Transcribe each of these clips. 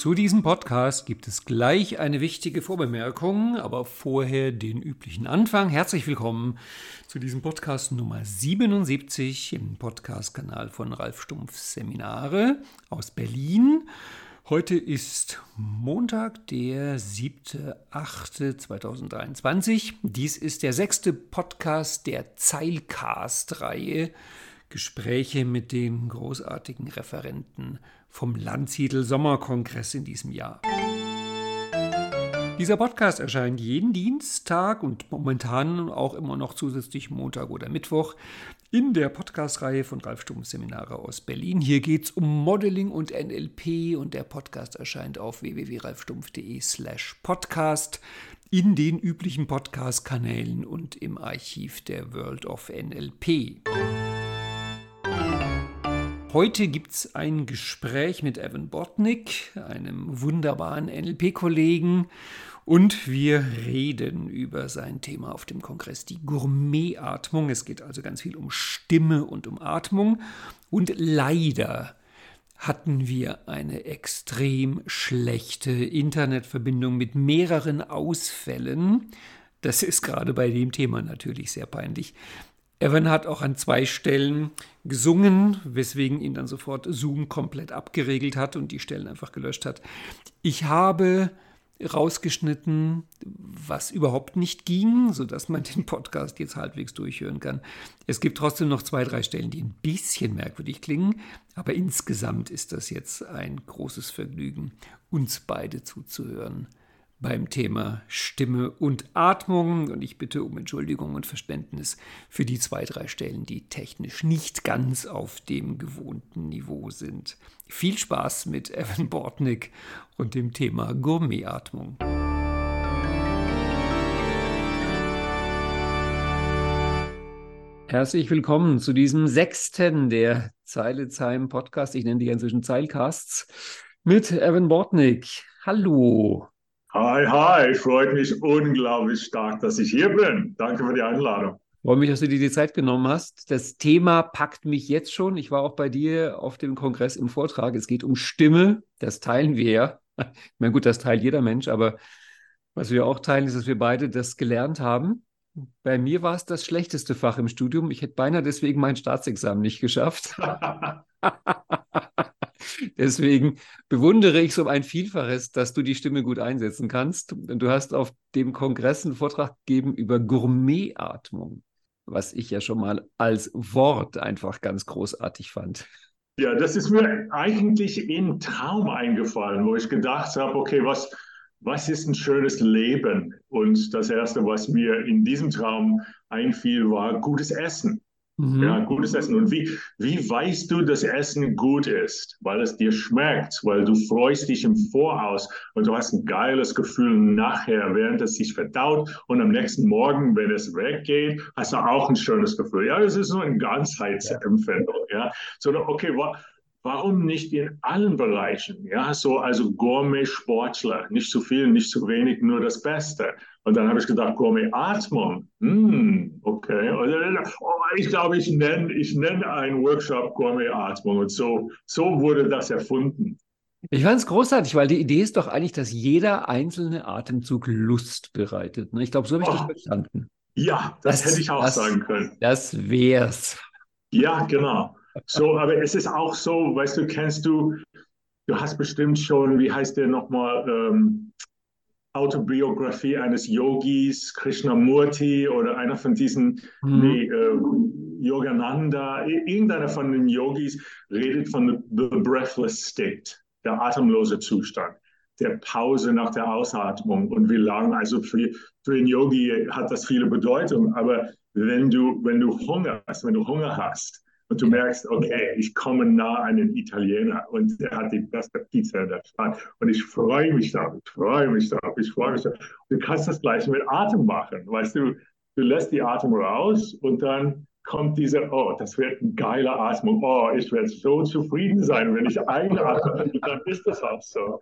Zu diesem Podcast gibt es gleich eine wichtige Vorbemerkung, aber vorher den üblichen Anfang. Herzlich willkommen zu diesem Podcast Nummer 77 im Podcast-Kanal von Ralf Stumpf Seminare aus Berlin. Heute ist Montag, der 7.8.2023. Dies ist der sechste Podcast der Zeilcast-Reihe. Gespräche mit den großartigen Referenten vom Landsiedel Sommerkongress in diesem Jahr. Dieser Podcast erscheint jeden Dienstag und momentan auch immer noch zusätzlich Montag oder Mittwoch in der Podcast-Reihe von Ralf Stumpf Seminare aus Berlin. Hier geht es um Modeling und NLP und der Podcast erscheint auf www.ralfstumpf.de slash podcast in den üblichen Podcast-Kanälen und im Archiv der World of NLP. Heute gibt es ein Gespräch mit Evan Botnick, einem wunderbaren NLP-Kollegen, und wir reden über sein Thema auf dem Kongress, die Gourmetatmung. Es geht also ganz viel um Stimme und um Atmung. Und leider hatten wir eine extrem schlechte Internetverbindung mit mehreren Ausfällen. Das ist gerade bei dem Thema natürlich sehr peinlich. Evan hat auch an zwei Stellen gesungen, weswegen ihn dann sofort Zoom komplett abgeregelt hat und die Stellen einfach gelöscht hat. Ich habe rausgeschnitten, was überhaupt nicht ging, sodass man den Podcast jetzt halbwegs durchhören kann. Es gibt trotzdem noch zwei, drei Stellen, die ein bisschen merkwürdig klingen, aber insgesamt ist das jetzt ein großes Vergnügen, uns beide zuzuhören beim Thema Stimme und Atmung. Und ich bitte um Entschuldigung und Verständnis für die zwei, drei Stellen, die technisch nicht ganz auf dem gewohnten Niveau sind. Viel Spaß mit Evan Bortnick und dem Thema Gourmetatmung. Herzlich willkommen zu diesem sechsten der Zeilezheim Podcast. Ich nenne die inzwischen Zeilcasts mit Evan Bortnick. Hallo. Hi, hi, freut mich unglaublich stark, dass ich hier bin. Danke für die Einladung. Freue mich, dass du dir die Zeit genommen hast. Das Thema packt mich jetzt schon. Ich war auch bei dir auf dem Kongress im Vortrag. Es geht um Stimme. Das teilen wir ja. Ich meine, gut, das teilt jeder Mensch, aber was wir auch teilen, ist, dass wir beide das gelernt haben. Bei mir war es das schlechteste Fach im Studium. Ich hätte beinahe deswegen mein Staatsexamen nicht geschafft. Deswegen bewundere ich so ein Vielfaches, dass du die Stimme gut einsetzen kannst. Du hast auf dem Kongress einen Vortrag gegeben über Gourmetatmung, was ich ja schon mal als Wort einfach ganz großartig fand. Ja, das ist mir eigentlich in Traum eingefallen, wo ich gedacht habe, okay, was, was ist ein schönes Leben? Und das Erste, was mir in diesem Traum einfiel, war gutes Essen. Mhm. Ja, gutes Essen. Und wie, wie weißt du, dass Essen gut ist? Weil es dir schmeckt, weil du freust dich im Voraus und du hast ein geiles Gefühl nachher, während es sich verdaut und am nächsten Morgen, wenn es weggeht, hast du auch ein schönes Gefühl. Ja, das ist so eine Ganzheitsempfindung. Ja, so, okay, wa warum nicht in allen Bereichen? Ja, so also Gourmet-Sportler, nicht zu viel, nicht zu wenig, nur das Beste. Und dann habe ich gedacht, Gourmet-Atmung. Hm, okay. Oh, ich glaube, ich nenne ich nenn einen Workshop Gourmet-Atmung. Und so, so wurde das erfunden. Ich fand es großartig, weil die Idee ist doch eigentlich, dass jeder einzelne Atemzug Lust bereitet. Ne? Ich glaube, so habe ich oh, das verstanden. Ja, das, das, hätte ich auch das, sagen können. Das wär's. Ja, genau. So, aber es ist auch so, weißt du, kennst du, du hast bestimmt schon, wie heißt der nochmal, ähm, Autobiografie eines Yogis, Krishnamurti oder einer von diesen, mhm. nee, äh, Yogananda, irgendeiner von den Yogis redet von the breathless state, der atemlose Zustand, der Pause nach der Ausatmung. Und wie lange, also für, für den Yogi hat das viele Bedeutung, aber wenn du, wenn du Hunger hast, wenn du Hunger hast, und du merkst, okay, ich komme nah an den Italiener und der hat die beste Pizza in der Stadt. Und ich freue mich darauf, ich freue mich darauf, ich freue mich darauf. Du kannst das gleich mit Atem machen. Weißt du, du lässt die Atem raus und dann kommt diese, oh, das wird ein geiler Atmung. Oh, ich werde so zufrieden sein, wenn ich einatme. dann ist das auch so.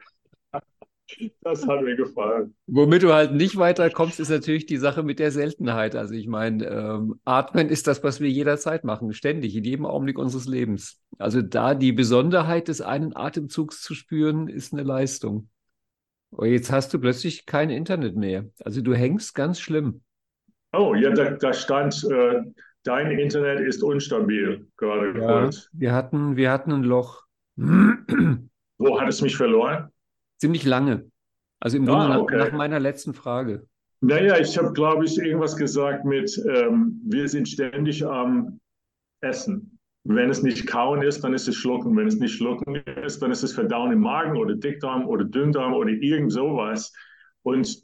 Das hat mir gefallen. Womit du halt nicht weiterkommst, ist natürlich die Sache mit der Seltenheit. Also ich meine, ähm, Atmen ist das, was wir jederzeit machen, ständig, in jedem Augenblick unseres Lebens. Also da die Besonderheit des einen Atemzugs zu spüren, ist eine Leistung. Und jetzt hast du plötzlich kein Internet mehr. Also du hängst ganz schlimm. Oh, ja, da, da stand, äh, dein Internet ist unstabil gerade. Ja, wir hatten, wir hatten ein Loch. Wo hat es mich verloren? Ziemlich lange. Also im Grunde ah, okay. nach, nach, meiner letzten Frage. Naja, ich habe, glaube ich, irgendwas gesagt mit, ähm, wir sind ständig am Essen. Wenn es nicht kauen ist, dann ist es schlucken. Wenn es nicht schlucken ist, dann ist es verdauen im Magen oder Dickdarm oder Dünndarm oder irgend sowas. Und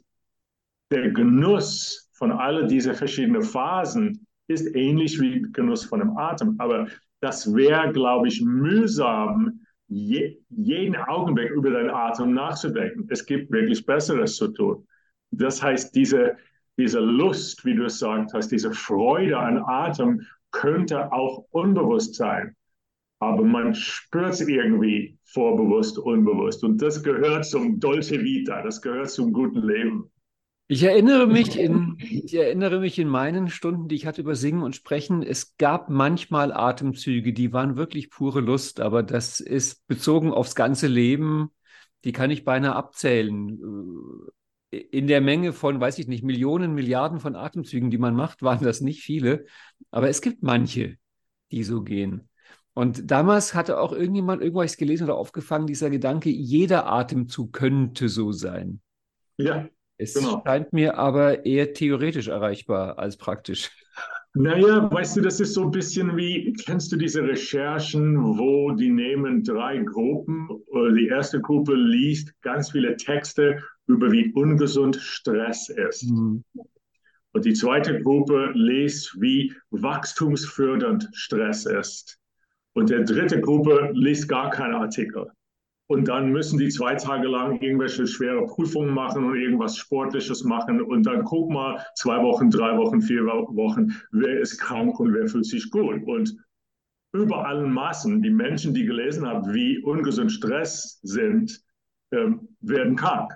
der Genuss von all diesen verschiedenen Phasen ist ähnlich wie Genuss von dem Atem. Aber das wäre, glaube ich, mühsam, je, jeden Augenblick über deinen Atem nachzudenken. Es gibt wirklich Besseres zu tun. Das heißt, diese, diese Lust, wie du es gesagt hast, diese Freude an Atem könnte auch unbewusst sein. Aber man spürt es irgendwie vorbewusst, unbewusst. Und das gehört zum Dolce Vita, das gehört zum guten Leben. Ich erinnere mich in, ich erinnere mich in meinen Stunden, die ich hatte über Singen und Sprechen, es gab manchmal Atemzüge, die waren wirklich pure Lust, aber das ist bezogen aufs ganze Leben, die kann ich beinahe abzählen. Äh, in der Menge von, weiß ich nicht, Millionen, Milliarden von Atemzügen, die man macht, waren das nicht viele, aber es gibt manche, die so gehen. Und damals hatte auch irgendjemand irgendwas gelesen oder aufgefangen, dieser Gedanke, jeder Atemzug könnte so sein. Ja. Es genau. scheint mir aber eher theoretisch erreichbar als praktisch. Naja, weißt du, das ist so ein bisschen wie, kennst du diese Recherchen, wo die nehmen drei Gruppen, die erste Gruppe liest ganz viele Texte über wie ungesund Stress ist. Mhm. Und die zweite Gruppe liest, wie wachstumsfördernd Stress ist. Und der dritte Gruppe liest gar keine Artikel. Und dann müssen die zwei Tage lang irgendwelche schwere Prüfungen machen und irgendwas Sportliches machen. Und dann guck mal, zwei Wochen, drei Wochen, vier Wochen, wer ist krank und wer fühlt sich gut. Und über allen Maßen, die Menschen, die gelesen haben, wie ungesund Stress sind, ähm, werden krank.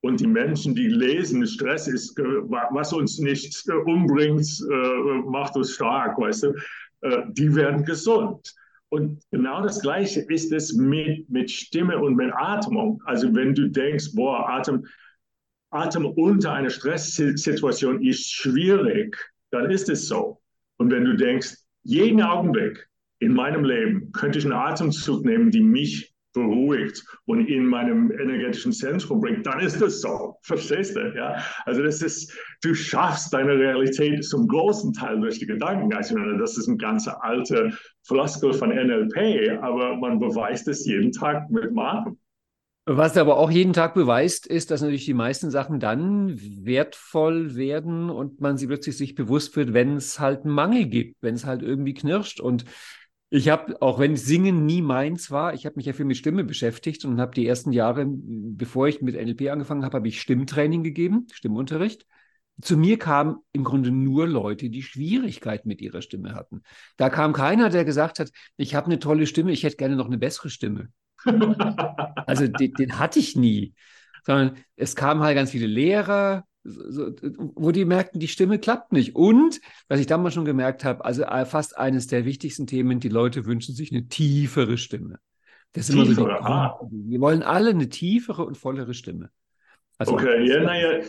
Und die Menschen, die lesen, Stress ist, was uns nicht äh, umbringt, äh, macht uns stark, weißt du, äh, die werden gesund. Und genau das Gleiche ist es mit, mit Stimme und mit Atmung. Also wenn du denkst, boah, Atem, Atem unter einer Stresssituation ist schwierig, dann ist es so. Und wenn du denkst, jeden Augenblick in meinem Leben könnte ich einen Atemzug nehmen, die mich beruhigt und in meinem energetischen Zentrum bringt, dann ist das so. Verstehst du? Ja? Also das ist, du schaffst deine Realität zum großen Teil durch die Gedanken. Also das ist ein ganz alter Floskel von NLP, aber man beweist es jeden Tag mit Machen. Was aber auch jeden Tag beweist, ist, dass natürlich die meisten Sachen dann wertvoll werden und man sie plötzlich sich bewusst wird, wenn es halt einen Mangel gibt, wenn es halt irgendwie knirscht. Und ich habe, auch wenn Singen nie meins war, ich habe mich ja viel mit Stimme beschäftigt und habe die ersten Jahre, bevor ich mit NLP angefangen habe, habe ich Stimmtraining gegeben, Stimmunterricht. Zu mir kamen im Grunde nur Leute, die Schwierigkeiten mit ihrer Stimme hatten. Da kam keiner, der gesagt hat, ich habe eine tolle Stimme, ich hätte gerne noch eine bessere Stimme. also den, den hatte ich nie. Sondern es kamen halt ganz viele Lehrer, so, wo die merkten, die Stimme klappt nicht. Und, was ich damals schon gemerkt habe, also äh, fast eines der wichtigsten Themen, die Leute wünschen sich eine tiefere Stimme. Das ist immer so die, ah. Wir wollen alle eine tiefere und vollere Stimme. Also okay, ja, naja,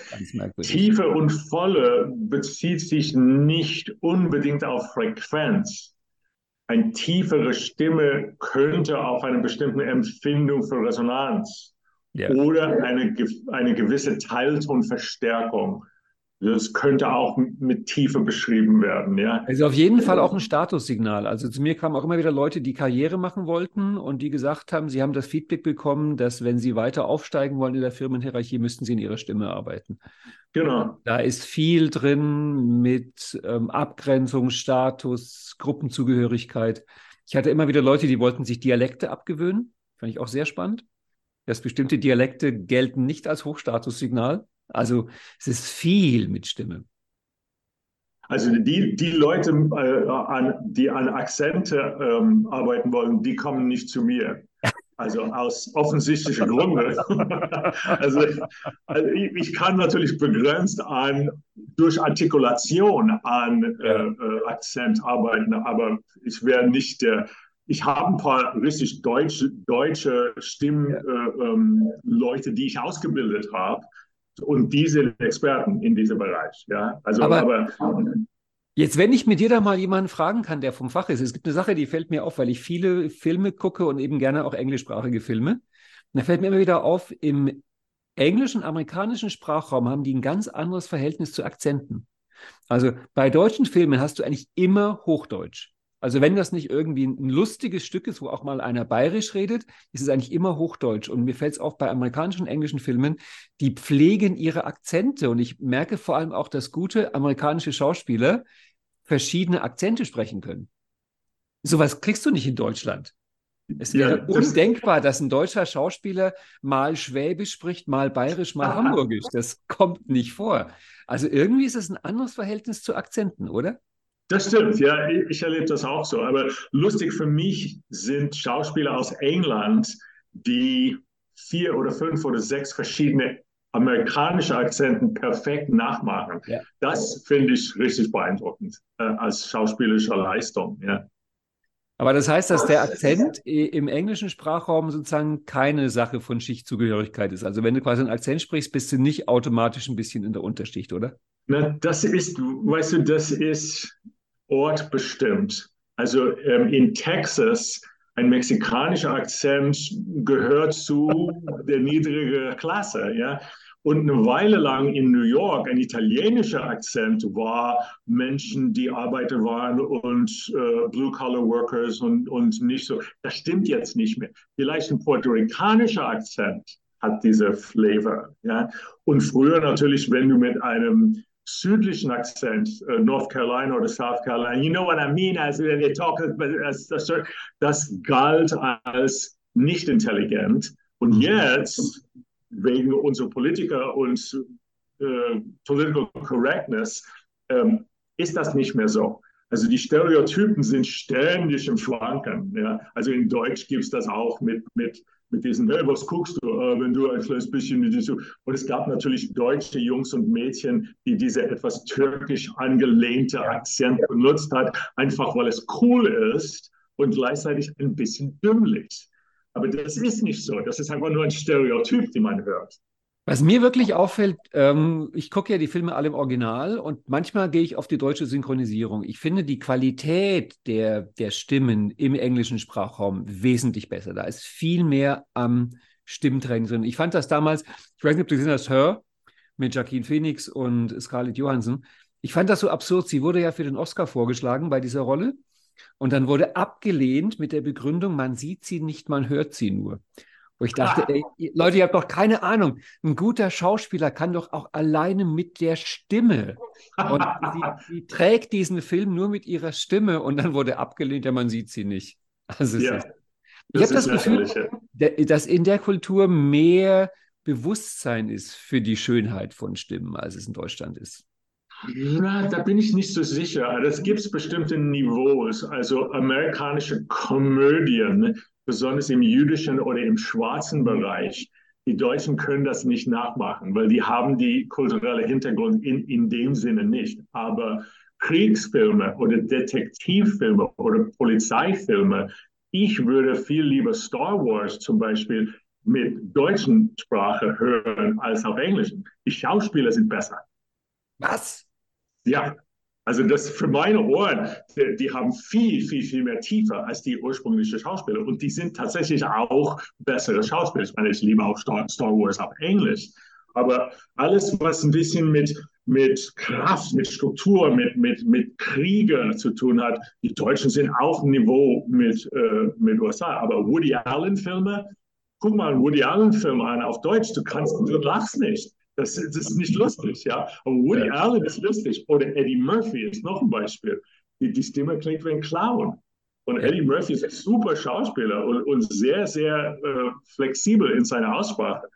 tiefe und volle bezieht sich nicht unbedingt auf Frequenz. Eine tiefere Stimme könnte auf eine bestimmte Empfindung für Resonanz ja. oder eine, eine gewisse Teiltonverstärkung. Das könnte auch mit Tiefe beschrieben werden, ja. Also auf jeden Fall auch ein Statussignal. Also zu mir kamen auch immer wieder Leute, die Karriere machen wollten und die gesagt haben, sie haben das Feedback bekommen, dass wenn sie weiter aufsteigen wollen in der Firmenhierarchie, müssten sie in ihrer Stimme arbeiten. Genau. Da ist viel drin mit ähm, Abgrenzung, Status, Gruppenzugehörigkeit. Ich hatte immer wieder Leute, die wollten sich Dialekte abgewöhnen. Fand ich auch sehr spannend dass bestimmte Dialekte gelten nicht als Hochstatussignal. Also es ist viel mit Stimme. Also die, die Leute, äh, an, die an Akzente ähm, arbeiten wollen, die kommen nicht zu mir. Also aus offensichtlichen Gründen. also, also ich, ich, kann natürlich begrenzt an durch Artikulation an äh, äh, Akzent arbeiten, aber ich wäre nicht der. Ich habe ein paar richtig deutsche, deutsche Stimmleute, äh, ähm, die ich ausgebildet habe. Und die sind Experten in diesem Bereich. Ja, also aber, aber Jetzt, wenn ich mit dir da mal jemanden fragen kann, der vom Fach ist, es gibt eine Sache, die fällt mir auf, weil ich viele Filme gucke und eben gerne auch englischsprachige Filme. Und da fällt mir immer wieder auf, im englischen, amerikanischen Sprachraum haben die ein ganz anderes Verhältnis zu Akzenten. Also bei deutschen Filmen hast du eigentlich immer Hochdeutsch. Also wenn das nicht irgendwie ein lustiges Stück ist, wo auch mal einer bayerisch redet, ist es eigentlich immer Hochdeutsch. Und mir fällt es auch bei amerikanischen und englischen Filmen, die pflegen ihre Akzente. Und ich merke vor allem auch, dass gute amerikanische Schauspieler verschiedene Akzente sprechen können. Sowas kriegst du nicht in Deutschland. Es wäre ja, das undenkbar, dass ein deutscher Schauspieler mal Schwäbisch spricht, mal Bayerisch, mal Hamburgisch. Das kommt nicht vor. Also irgendwie ist es ein anderes Verhältnis zu Akzenten, oder? Das stimmt, ja, ich erlebe das auch so. Aber lustig für mich sind Schauspieler aus England, die vier oder fünf oder sechs verschiedene amerikanische Akzenten perfekt nachmachen. Ja. Das finde ich richtig beeindruckend äh, als schauspielerische Leistung. Ja. Aber das heißt, dass der Akzent im englischen Sprachraum sozusagen keine Sache von Schichtzugehörigkeit ist. Also wenn du quasi einen Akzent sprichst, bist du nicht automatisch ein bisschen in der Unterschicht, oder? Na, das ist, weißt du, das ist ortbestimmt. Also ähm, in Texas ein mexikanischer Akzent gehört zu der niedrigen Klasse, ja. Und eine Weile lang in New York ein italienischer Akzent war Menschen, die Arbeiter waren und äh, Blue-Collar-Workers und, und nicht so. Das stimmt jetzt nicht mehr. Vielleicht ein puerto-ricanischer Akzent hat diese Flavor. Ja? Und früher natürlich, wenn du mit einem südlichen Akzent, uh, North Carolina oder South Carolina, you know what I mean, as they talk, as, as, das galt als nicht intelligent. Und jetzt wegen unserer Politiker und äh, Political Correctness ähm, ist das nicht mehr so. Also die Stereotypen sind ständig im Schwanken. Ja? Also in Deutsch gibt es das auch mit, mit, mit diesen, hey, was guckst du, äh, wenn du ein kleines bisschen mit diesem. Und es gab natürlich deutsche Jungs und Mädchen, die diese etwas türkisch angelehnte Akzent benutzt hat, einfach weil es cool ist und gleichzeitig ein bisschen dümmlich. Aber das ist nicht so. Das ist einfach nur ein Stereotyp, den man hört. Was mir wirklich auffällt, ähm, ich gucke ja die Filme alle im Original und manchmal gehe ich auf die deutsche Synchronisierung. Ich finde die Qualität der, der Stimmen im englischen Sprachraum wesentlich besser. Da ist viel mehr am Stimmtraining drin. Ich fand das damals, ich weiß nicht, ob du gesehen hast, Her mit Jacqueline Phoenix und Scarlett Johansson. Ich fand das so absurd. Sie wurde ja für den Oscar vorgeschlagen bei dieser Rolle. Und dann wurde abgelehnt mit der Begründung, man sieht sie nicht, man hört sie nur. Wo ich dachte, ey, Leute, ihr habt doch keine Ahnung. Ein guter Schauspieler kann doch auch alleine mit der Stimme. Und sie, sie, trägt diesen Film nur mit ihrer Stimme und dann wurde abgelehnt, ja, man sieht sie nicht. Also ja, ist, ich habe das Gefühl, dass in der Kultur mehr Bewusstsein ist für die Schönheit von Stimmen, als es in Deutschland ist. Na, da bin ich nicht so sicher. Das gibt es bestimmte Niveaus. Also amerikanische Komödien, besonders im jüdischen oder im schwarzen Bereich. Die Deutschen können das nicht nachmachen, weil die haben die kulturelle Hintergrund in, in dem Sinne nicht. Aber Kriegsfilme oder Detektivfilme oder Polizeifilme, ich würde viel lieber Star Wars zum Beispiel mit deutschen Sprache hören als auf englischen. Die Schauspieler sind besser. Was? Ja, also das für meine Ohren, die, die, haben viel, viel, viel mehr Tiefe als die ursprünglichen Schauspieler. Und die sind tatsächlich auch bessere Schauspieler. Ich meine, ich liebe auch Star, Star Wars auf Englisch. Aber alles, was ein bisschen mit, mit Kraft, mit Struktur, mit, mit, mit Kriege zu tun hat, die Deutschen sind auf Niveau mit, äh, mit USA. Aber Woody Allen-Filme, guck mal einen Woody Allen-Film an auf Deutsch, du kannst, du lachst nicht. Das, das, ist nicht lustig, ja. Aber Woody ja. Allen ist lustig. Oder Eddie Murphy ist noch ein Beispiel. Die, die Stimme klingt wie ein Clown. Und Eddie Murphy ist ein super Schauspieler und, und sehr, sehr äh, flexibel in seiner Aussprache.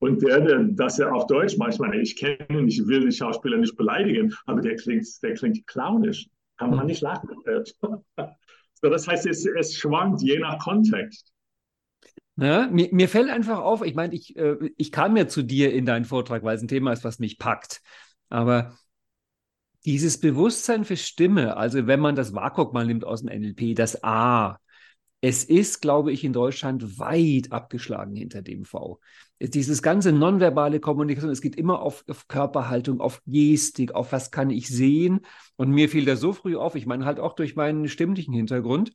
Und der, der, dass er auf Deutsch manchmal, ich kenne ihn, ich will den Schauspieler nicht beleidigen, aber der klingt, der klingt clownisch. Kann man hm. nicht lachen. so, das heißt, es, es schwankt je nach Kontext. Ja, mir, mir, fällt einfach auf, ich meine, ich, äh, ich kam ja zu dir in deinen Vortrag, weil es ein Thema ist, was mich packt. Aber dieses Bewusstsein für Stimme, also wenn man das WAKOK mal nimmt aus dem NLP, das A, es ist, glaube ich, in Deutschland weit abgeschlagen hinter dem V. Dieses ganze nonverbale Kommunikation, es geht immer auf, auf, Körperhaltung, auf Gestik, auf was kann ich sehen. Und mir fiel das so früh auf, ich meine halt auch durch meinen stimmlichen Hintergrund,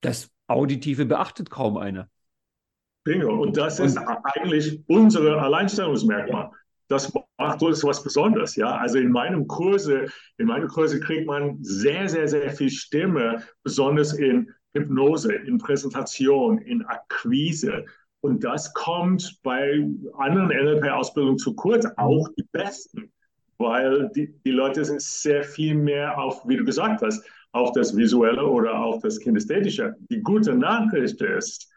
das Auditive beachtet kaum einer. Bingo. Und das ist Und, eigentlich unsere Alleinstellungsmerkmal. Das macht uns was Besonderes, ja. Also in meinem Kurse, in meinen Kurse kriegt man sehr, sehr, sehr viel Stimme, besonders in Hypnose, in Präsentation, in Akquise. Und das kommt bei anderen NLP-Ausbildungen zu kurz, auch die besten, weil die, die Leute sind sehr viel mehr auf, wie du gesagt hast, auf das Visuelle oder auf das Kinästhetische. Die gute Nachricht ist,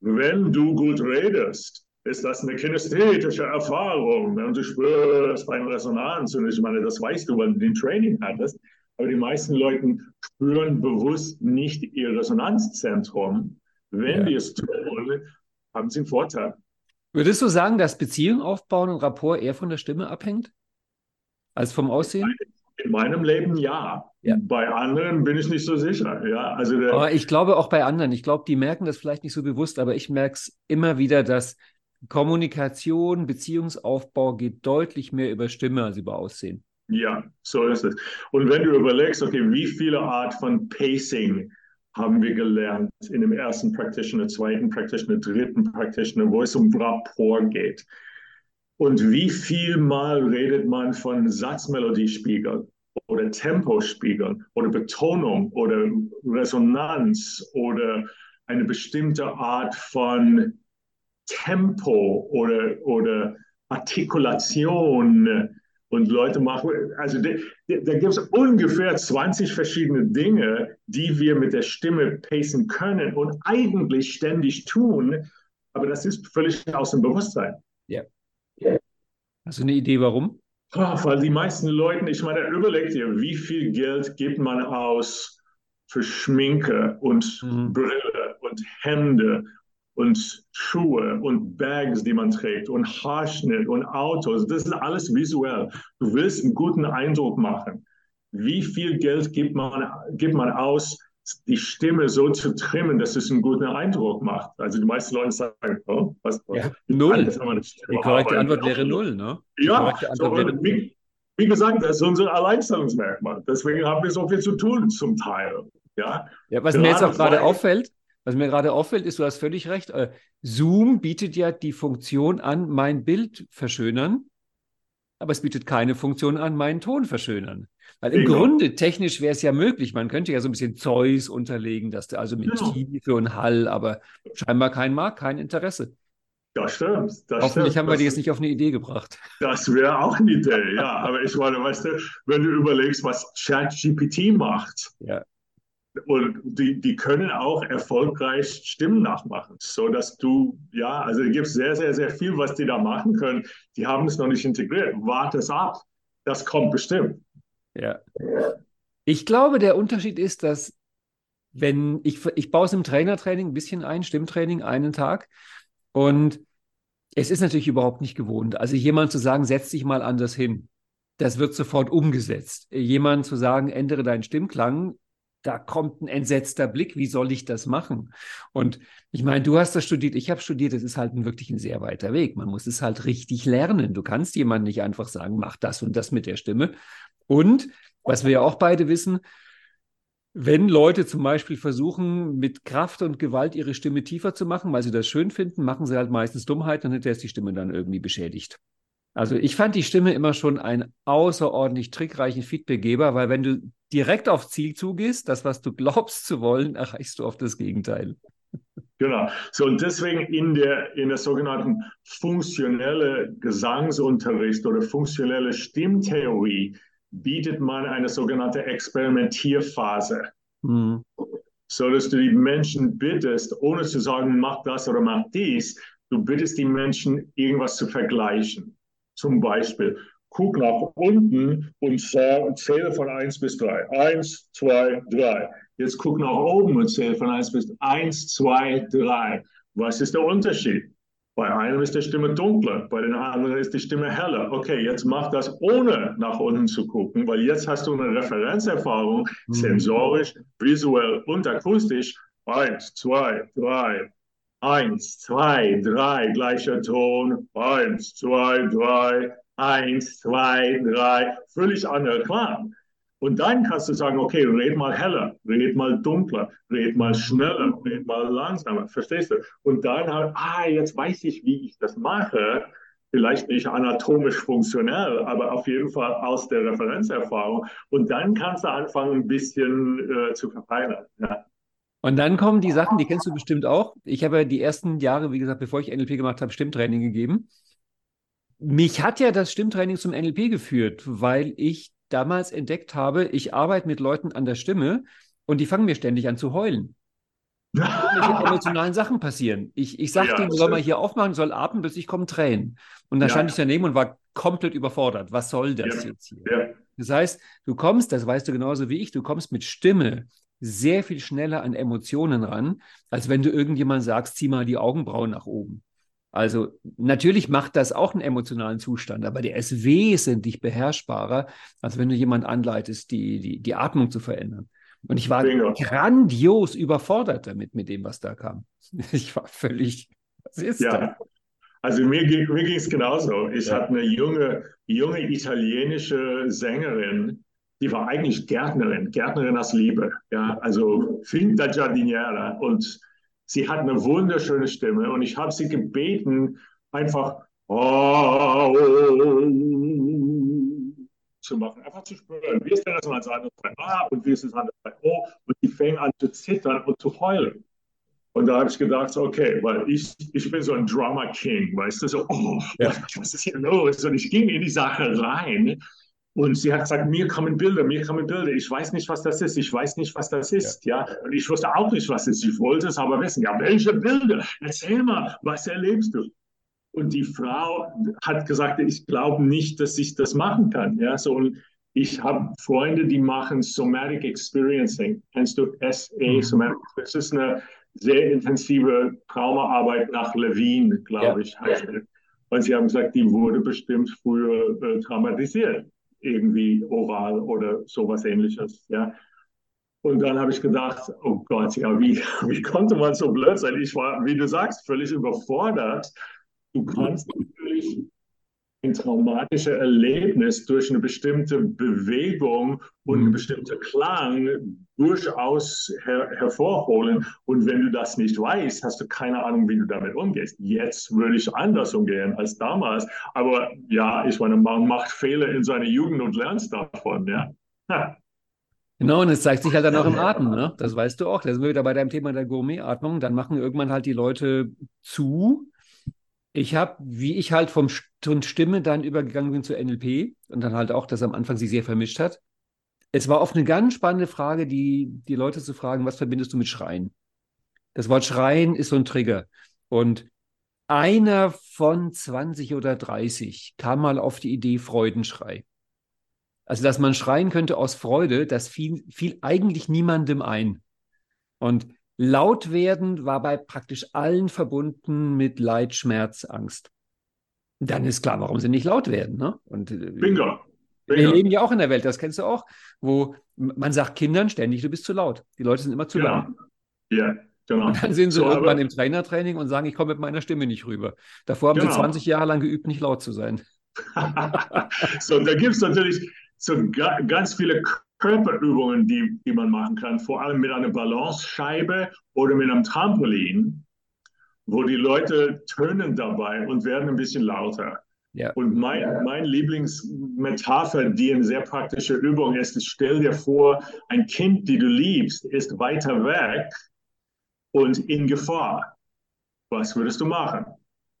wenn du gut redest, ist das eine kinästhetische Erfahrung und du spürst beim Resonanz. Und ich meine, das weißt du, weil du den Training hattest. Aber die meisten Leute spüren bewusst nicht ihr Resonanzzentrum. Wenn ja. wir es tun, haben sie einen Vorteil. Würdest du sagen, dass Beziehung aufbauen und Rapport eher von der Stimme abhängt? Als vom Aussehen? In meinem Leben ja. ja. Bei anderen bin ich nicht so sicher. Ja, also aber ich glaube auch bei anderen. Ich glaube, die merken das vielleicht nicht so bewusst, aber ich merke es immer wieder, dass Kommunikation, Beziehungsaufbau geht deutlich mehr über Stimme als über Aussehen. Ja, so ist es. Und wenn du überlegst, okay, wie viele Art von Pacing haben wir gelernt in dem ersten Practitioner, zweiten Practitioner, dritten Practitioner, wo es um Rapport geht. Und wie viel Mal redet man von Satzmelodiespiegeln oder Tempospiegeln oder Betonung oder Resonanz oder eine bestimmte Art von Tempo oder, oder Artikulation und Leute machen, also da, da gibt es ungefähr 20 verschiedene Dinge, die wir mit der Stimme pacen können und eigentlich ständig tun, aber das ist völlig aus dem Bewusstsein. Ja. Hast du eine Idee, warum? Oh, weil die meisten Leute, ich meine, überlegt dir, wie viel Geld gibt man aus für Schminke und mhm. Brille und Hände und Schuhe und Bags, die man trägt und Haarschnitt und Autos. Das ist alles visuell. Du willst einen guten Eindruck machen. Wie viel Geld gibt man, gibt man aus, die Stimme so zu trimmen, dass es einen guten Eindruck macht? Also die meisten Leute sagen, oh, was? Ja, null. Die korrekte Antwort wäre null, ne? Die ja, so, wie, wie gesagt, das ist unser Alleinstellungsmerkmal. Deswegen haben wir so viel zu tun zum Teil. Ja, ja was Gerade mir jetzt auch gerade auffällt, was mir gerade auffällt, ist, du hast völlig recht, äh, Zoom bietet ja die Funktion an, mein Bild verschönern, aber es bietet keine Funktion an, meinen Ton verschönern. Weil im genau. Grunde technisch wäre es ja möglich, man könnte ja so ein bisschen Zeus unterlegen, dass der also mit genau. Tiefe und Hall, aber scheinbar kein Markt, kein Interesse. Das stimmt. Das Hoffentlich stimmt. haben wir das, die jetzt nicht auf eine Idee gebracht. Das wäre auch eine Idee, ja. Aber ich meine, weißt du, wenn du überlegst, was ChatGPT macht, ja. Und die, die können auch erfolgreich Stimmen nachmachen, so dass du, ja, also es gibt sehr, sehr, sehr viel, was die da machen können. Die haben es noch nicht integriert. Warte es ab. Das kommt bestimmt. Ja. Ich glaube, der Unterschied ist, dass wenn ich, ich baue es im Trainertraining ein bisschen ein, Stimmtraining, einen Tag. Und es ist natürlich überhaupt nicht gewohnt. Also jemand zu sagen, setz dich mal anders hin, das wird sofort umgesetzt. Jemand zu sagen, ändere deinen Stimmklang, da kommt ein entsetzter Blick, wie soll ich das machen? Und ich meine, du hast das studiert, ich habe studiert, es ist halt ein, wirklich ein sehr weiter Weg. Man muss es halt richtig lernen. Du kannst jemandem nicht einfach sagen, mach das und das mit der Stimme. Und was wir ja auch beide wissen, wenn Leute zum Beispiel versuchen, mit Kraft und Gewalt ihre Stimme tiefer zu machen, weil sie das schön finden, machen sie halt meistens Dummheit und hinterher ist die Stimme dann irgendwie beschädigt. Also ich fand die Stimme immer schon einen außerordentlich trickreichen Feedbackgeber, weil wenn du direkt auf Ziel zugehst, das, was du glaubst zu wollen, erreichst du oft das Gegenteil. Genau. So, und deswegen in der, in der sogenannten funktionelle Gesangsunterricht oder funktionelle Stimmtheorie bietet man eine sogenannte Experimentierphase. Mhm. So dass du die Menschen bittest, ohne zu sagen, mach das oder mach dies, du bittest die Menschen, irgendwas zu vergleichen. Zum Beispiel, guck nach unten und zähle von 1 bis 3. 1, 2, 3. Jetzt guck nach oben und zähle von 1 bis 1, 2, 3. Was ist der Unterschied? Bei einem ist die Stimme dunkler, bei den anderen ist die Stimme heller. Okay, jetzt mach das ohne nach unten zu gucken, weil jetzt hast du eine Referenzerfahrung, mhm. sensorisch, visuell und akustisch. Eins, zwei, drei. Eins, zwei, drei, gleicher Ton. Eins, zwei, drei. Eins, zwei, drei. Völlig anderer Klang. Und dann kannst du sagen, okay, red mal heller, red mal dunkler, red mal schneller, red mal langsamer. Verstehst du? Und dann halt, ah, jetzt weiß ich, wie ich das mache. Vielleicht nicht anatomisch funktionell, aber auf jeden Fall aus der Referenzerfahrung. Und dann kannst du anfangen, ein bisschen äh, zu verfeinern. Ja. Und dann kommen die Sachen, die kennst du bestimmt auch. Ich habe ja die ersten Jahre, wie gesagt, bevor ich NLP gemacht habe, Stimmtraining gegeben. Mich hat ja das Stimmtraining zum NLP geführt, weil ich damals entdeckt habe, ich arbeite mit Leuten an der Stimme und die fangen mir ständig an zu heulen. Irgendwelche emotionalen Sachen passieren. Ich, ich sage ja, denen, soll mal hier aufmachen, soll atmen, bis ich komme Tränen. Und dann ja. stand ich daneben und war komplett überfordert. Was soll das ja. jetzt hier? Ja. Das heißt, du kommst, das weißt du genauso wie ich, du kommst mit Stimme sehr viel schneller an Emotionen ran, als wenn du irgendjemand sagst, zieh mal die Augenbrauen nach oben. Also natürlich macht das auch einen emotionalen Zustand, aber der ist wesentlich beherrschbarer, als wenn du jemand anleitest, die, die, die Atmung zu verändern. Und ich war Bingo. grandios überfordert damit, mit dem, was da kam. Ich war völlig, was ist ja. da? Also mir, mir ging es genauso. Ich ja. hatte eine junge, junge italienische Sängerin, die war eigentlich Gärtnerin, Gärtnerin aus Liebe. Ja, also Finta Giardiniera. Und Sie hat eine wunderschöne Stimme und ich habe sie gebeten, einfach oh, zu machen, einfach zu spüren. Wie ist denn das als anderes bei A und wie ist das andere bei O? Und die fängt an zu zittern und zu heulen. Und da habe ich gedacht, okay, weil ich, ich bin so ein Drama King, weißt du, so, oh, ja. was ist hier los? Und ich ging in die Sache rein und sie hat gesagt, mir kommen Bilder, mir kommen Bilder. Ich weiß nicht, was das ist. Ich weiß nicht, was das ist. Ja. ja? Und ich wusste auch nicht, was es ist. Ich wollte es aber wissen. Ja, welche Bilder? Erzähl mal, was erlebst du? Und die Frau hat gesagt, ich glaube nicht, dass ich das machen kann. Ja, so und ich habe Freunde, die machen Somatic Experiencing. Kennst du SE, mhm. Somatic Das ist eine sehr intensive Traumaarbeit nach Levine, glaube ja. ich. Und sie haben gesagt, die wurde bestimmt früher äh, traumatisiert irgendwie oral oder sowas ähnliches. Ja. Und dann habe ich gedacht, oh Gott, ja, wie, wie konnte man so blöd sein? Ich war, wie du sagst, völlig überfordert. Du kannst natürlich ein traumatisches Erlebnis durch eine bestimmte Bewegung und einen mhm. bestimmten Klang durchaus her hervorholen. Und wenn du das nicht weißt, hast du keine Ahnung, wie du damit umgehst. Jetzt würde ich anders umgehen als damals. Aber ja, ich meine, man macht Fehler in seiner Jugend und lernt davon. Ja. Ha. Genau, und es zeigt sich halt dann auch im Atmen, ne? Das weißt du auch. Da sind wir wieder bei deinem Thema der Gourmet-Atmung. Dann machen irgendwann halt die Leute zu ich habe, wie ich halt vom Ton Stimme dann übergegangen bin zu NLP und dann halt auch, dass am Anfang sich sehr vermischt hat. Es war oft eine ganz spannende Frage, die, die Leute zu fragen, was verbindest du mit Schreien? Das Wort Schreien ist so ein Trigger. Und einer von 20 oder 30 kam mal auf die Idee Freudenschrei. Also, dass man schreien könnte aus Freude, das fiel, fiel eigentlich niemandem ein. Und Laut werden war bei praktisch allen verbunden mit Leid, Schmerz, Angst. Dann ist klar, warum sie nicht laut werden. Ne? Und, äh, Bingo. Wir leben ja auch in der Welt, das kennst du auch, wo man sagt Kindern ständig, du bist zu laut. Die Leute sind immer zu ja. laut. Ja, genau. Und dann sind sie so, irgendwann im Trainertraining und sagen, ich komme mit meiner Stimme nicht rüber. Davor haben genau. sie 20 Jahre lang geübt, nicht laut zu sein. so, da gibt es natürlich so ganz viele Körperübungen, die, die man machen kann, vor allem mit einer Balancescheibe oder mit einem Trampolin, wo die Leute tönen dabei und werden ein bisschen lauter. Ja. Und mein, mein Lieblingsmetapher, die eine sehr praktische Übung ist, ist, stell dir vor, ein Kind, die du liebst, ist weiter weg und in Gefahr. Was würdest du machen?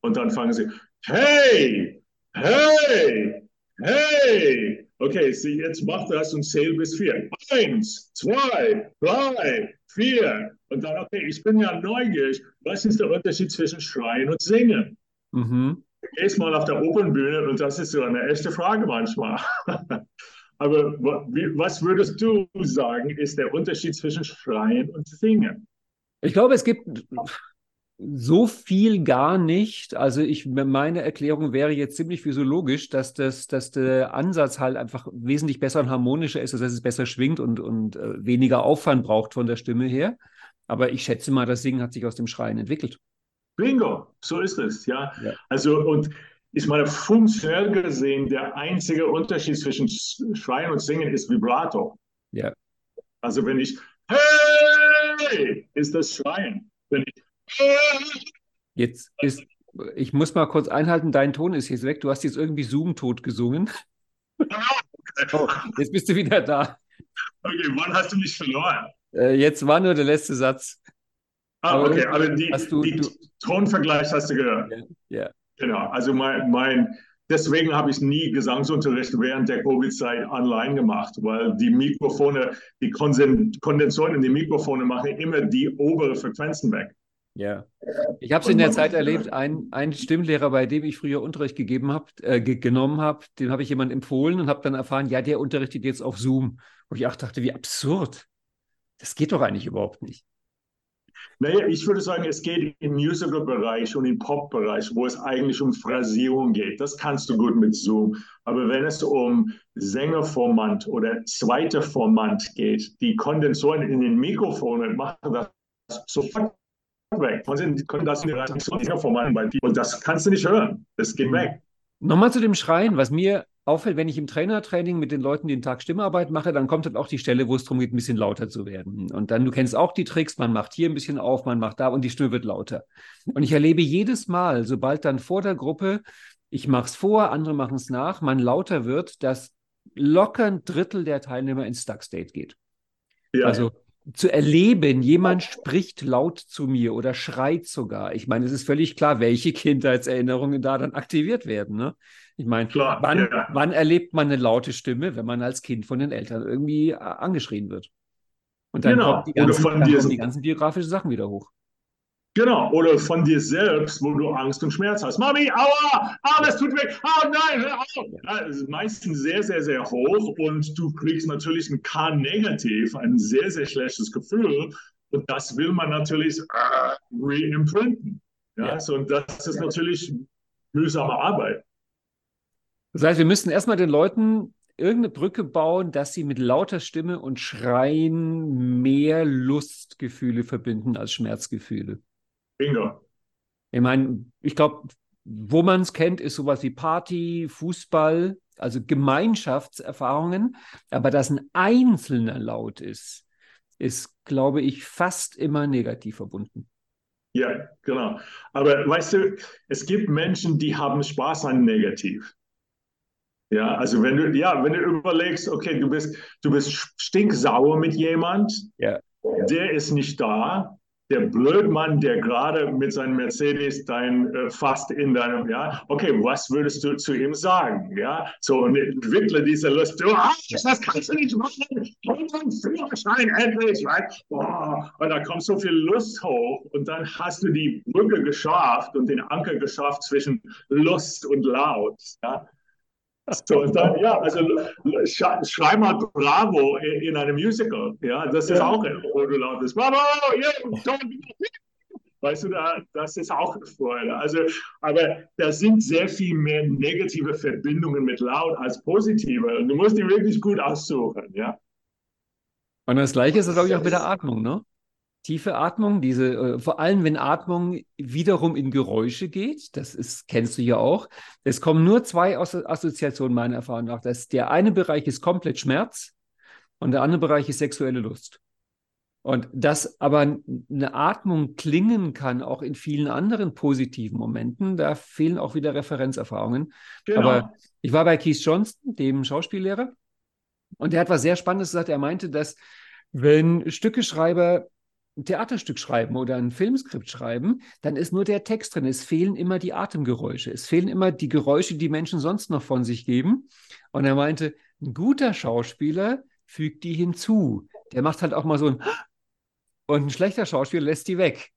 Und dann fangen sie, hey, hey, hey, Okay, sie jetzt macht das und zähl bis vier. Eins, zwei, drei, vier. Und dann, okay, ich bin ja neugierig. Was ist der Unterschied zwischen Schreien und Singen? Mhm. Gehst mal auf der Opernbühne und das ist so eine echte Frage manchmal. Aber was würdest du sagen, ist der Unterschied zwischen Schreien und Singen? Ich glaube, es gibt so viel gar nicht. Also ich, meine Erklärung wäre jetzt ziemlich physiologisch, dass, das, dass der Ansatz halt einfach wesentlich besser und harmonischer ist, dass es besser schwingt und, und äh, weniger Aufwand braucht von der Stimme her. Aber ich schätze mal, das Singen hat sich aus dem Schreien entwickelt. Bingo, so ist es, ja. ja. Also und ich meine, funktionell gesehen, der einzige Unterschied zwischen Schreien und Singen ist Vibrato. Ja. Also wenn ich Hey, ist das Schreien. Wenn ich Jetzt ist, ich muss mal kurz einhalten, dein Ton ist jetzt weg. Du hast jetzt irgendwie Zoom-tot gesungen. Oh, jetzt bist du wieder da. Okay, wann hast du mich verloren? Äh, jetzt war nur der letzte Satz. Ah, okay, aber die, du, die du, Tonvergleich hast du gehört. Ja. ja. Genau, also mein, mein deswegen habe ich nie Gesangsunterricht während der Covid-Zeit online gemacht, weil die Mikrofone, die Kondensoren in die Mikrofone machen immer die obere Frequenzen weg. Ja. Ich habe es in der Zeit erlebt, ein, ein Stimmlehrer, bei dem ich früher Unterricht gegeben hab, äh, genommen habe, den habe ich jemand empfohlen und habe dann erfahren, ja, der unterrichtet jetzt auf Zoom. Wo ich auch dachte, wie absurd. Das geht doch eigentlich überhaupt nicht. Naja, ich würde sagen, es geht im Musical-Bereich und im Pop-Bereich, wo es eigentlich um Phrasierung geht. Das kannst du gut mit Zoom. Aber wenn es um Sängerformant oder zweite Formant geht, die Kondensoren in den Mikrofonen machen das sofort weg. Die können das in die und das kannst du nicht hören. Das geht mhm. weg. Nochmal zu dem Schreien, was mir auffällt, wenn ich im Trainertraining mit den Leuten den Tag Stimmarbeit mache, dann kommt dann auch die Stelle, wo es darum geht, ein bisschen lauter zu werden. Und dann, du kennst auch die Tricks, man macht hier ein bisschen auf, man macht da und die Stimme wird lauter. Und ich erlebe jedes Mal, sobald dann vor der Gruppe, ich mache es vor, andere machen es nach, man lauter wird, dass locker ein Drittel der Teilnehmer ins Stuck State geht. Ja. Also zu erleben, jemand spricht laut zu mir oder schreit sogar. Ich meine, es ist völlig klar, welche Kindheitserinnerungen da dann aktiviert werden. Ne? Ich meine, klar, wann, ja. wann erlebt man eine laute Stimme, wenn man als Kind von den Eltern irgendwie äh, angeschrien wird? Und dann genau. kommen die ganzen, dann kommen die ganzen biografischen Sachen wieder hoch. Genau, oder von dir selbst, wo du Angst und Schmerz hast. Mami, aua, ah, das tut weh, ah, nein, das ist meistens sehr, sehr, sehr hoch und du kriegst natürlich ein K-Negativ, ein sehr, sehr schlechtes Gefühl und das will man natürlich äh, reimprinten. Ja, ja. So, und das ist natürlich mühsame Arbeit. Das heißt, wir müssen erstmal den Leuten irgendeine Brücke bauen, dass sie mit lauter Stimme und Schreien mehr Lustgefühle verbinden als Schmerzgefühle. Bingo. Ich meine, ich glaube, wo man es kennt, ist sowas wie Party, Fußball, also Gemeinschaftserfahrungen. Aber dass ein Einzelner laut ist, ist, glaube ich, fast immer negativ verbunden. Ja, genau. Aber weißt du, es gibt Menschen, die haben Spaß an negativ. Ja, also wenn du, ja, wenn du überlegst, okay, du bist, du bist stinksauer mit jemand, ja. der ist nicht da, der Blödmann, der gerade mit seinem Mercedes dein äh, fast in deinem, ja, okay, was würdest du zu ihm sagen, ja? So und entwickle diese Lust, du hast, das kannst du nicht machen, hol deinen Führerschein endlich, right? Boah, und da kommt so viel Lust hoch und dann hast du die Brücke geschafft und den Anker geschafft zwischen Lust und Laut, ja? So, dann, ja, also schrei mal Bravo in einem Musical. Ja, das ist ja. auch ein lautes Bravo, yeah, Weißt du, da, das ist auch Freude. Also, aber da sind sehr viel mehr negative Verbindungen mit laut als positive. Und du musst die wirklich gut aussuchen, ja. Und das Gleiche ist, glaube ich, auch mit der Atmung, ne? Tiefe Atmung, diese, äh, vor allem wenn Atmung wiederum in Geräusche geht, das ist, kennst du ja auch. Es kommen nur zwei Assoziationen meiner Erfahrung nach. Das, der eine Bereich ist komplett Schmerz und der andere Bereich ist sexuelle Lust. Und dass aber eine Atmung klingen kann, auch in vielen anderen positiven Momenten, da fehlen auch wieder Referenzerfahrungen. Genau. Aber ich war bei Keith Johnston, dem Schauspiellehrer, und der hat was sehr Spannendes gesagt. Er meinte, dass wenn Stückeschreiber ein Theaterstück schreiben oder ein Filmskript schreiben, dann ist nur der Text drin. Es fehlen immer die Atemgeräusche. Es fehlen immer die Geräusche, die Menschen sonst noch von sich geben. Und er meinte, ein guter Schauspieler fügt die hinzu. Der macht halt auch mal so ein und ein schlechter Schauspieler lässt die weg.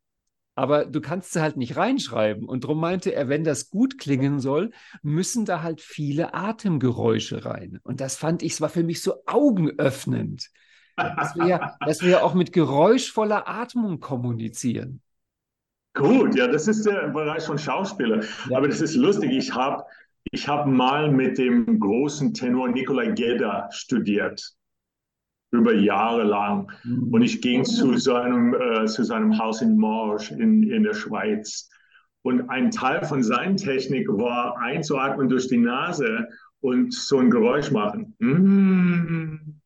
Aber du kannst sie halt nicht reinschreiben. Und darum meinte er, wenn das gut klingen soll, müssen da halt viele Atemgeräusche rein. Und das fand ich, es war für mich so augenöffnend dass wir, dass wir auch mit geräuschvoller Atmung kommunizieren. Gut, ja, das ist der Bereich von Schauspieler. Ja. Aber das ist lustig. Ich habe ich hab mal mit dem großen Tenor Nikolai Gedda studiert über Jahre lang. Mhm. Und ich ging zu seinem, äh, zu seinem Haus in Morges in, in der Schweiz. Und ein Teil von seiner Technik war einzuatmen durch die Nase und so ein Geräusch machen. Mm.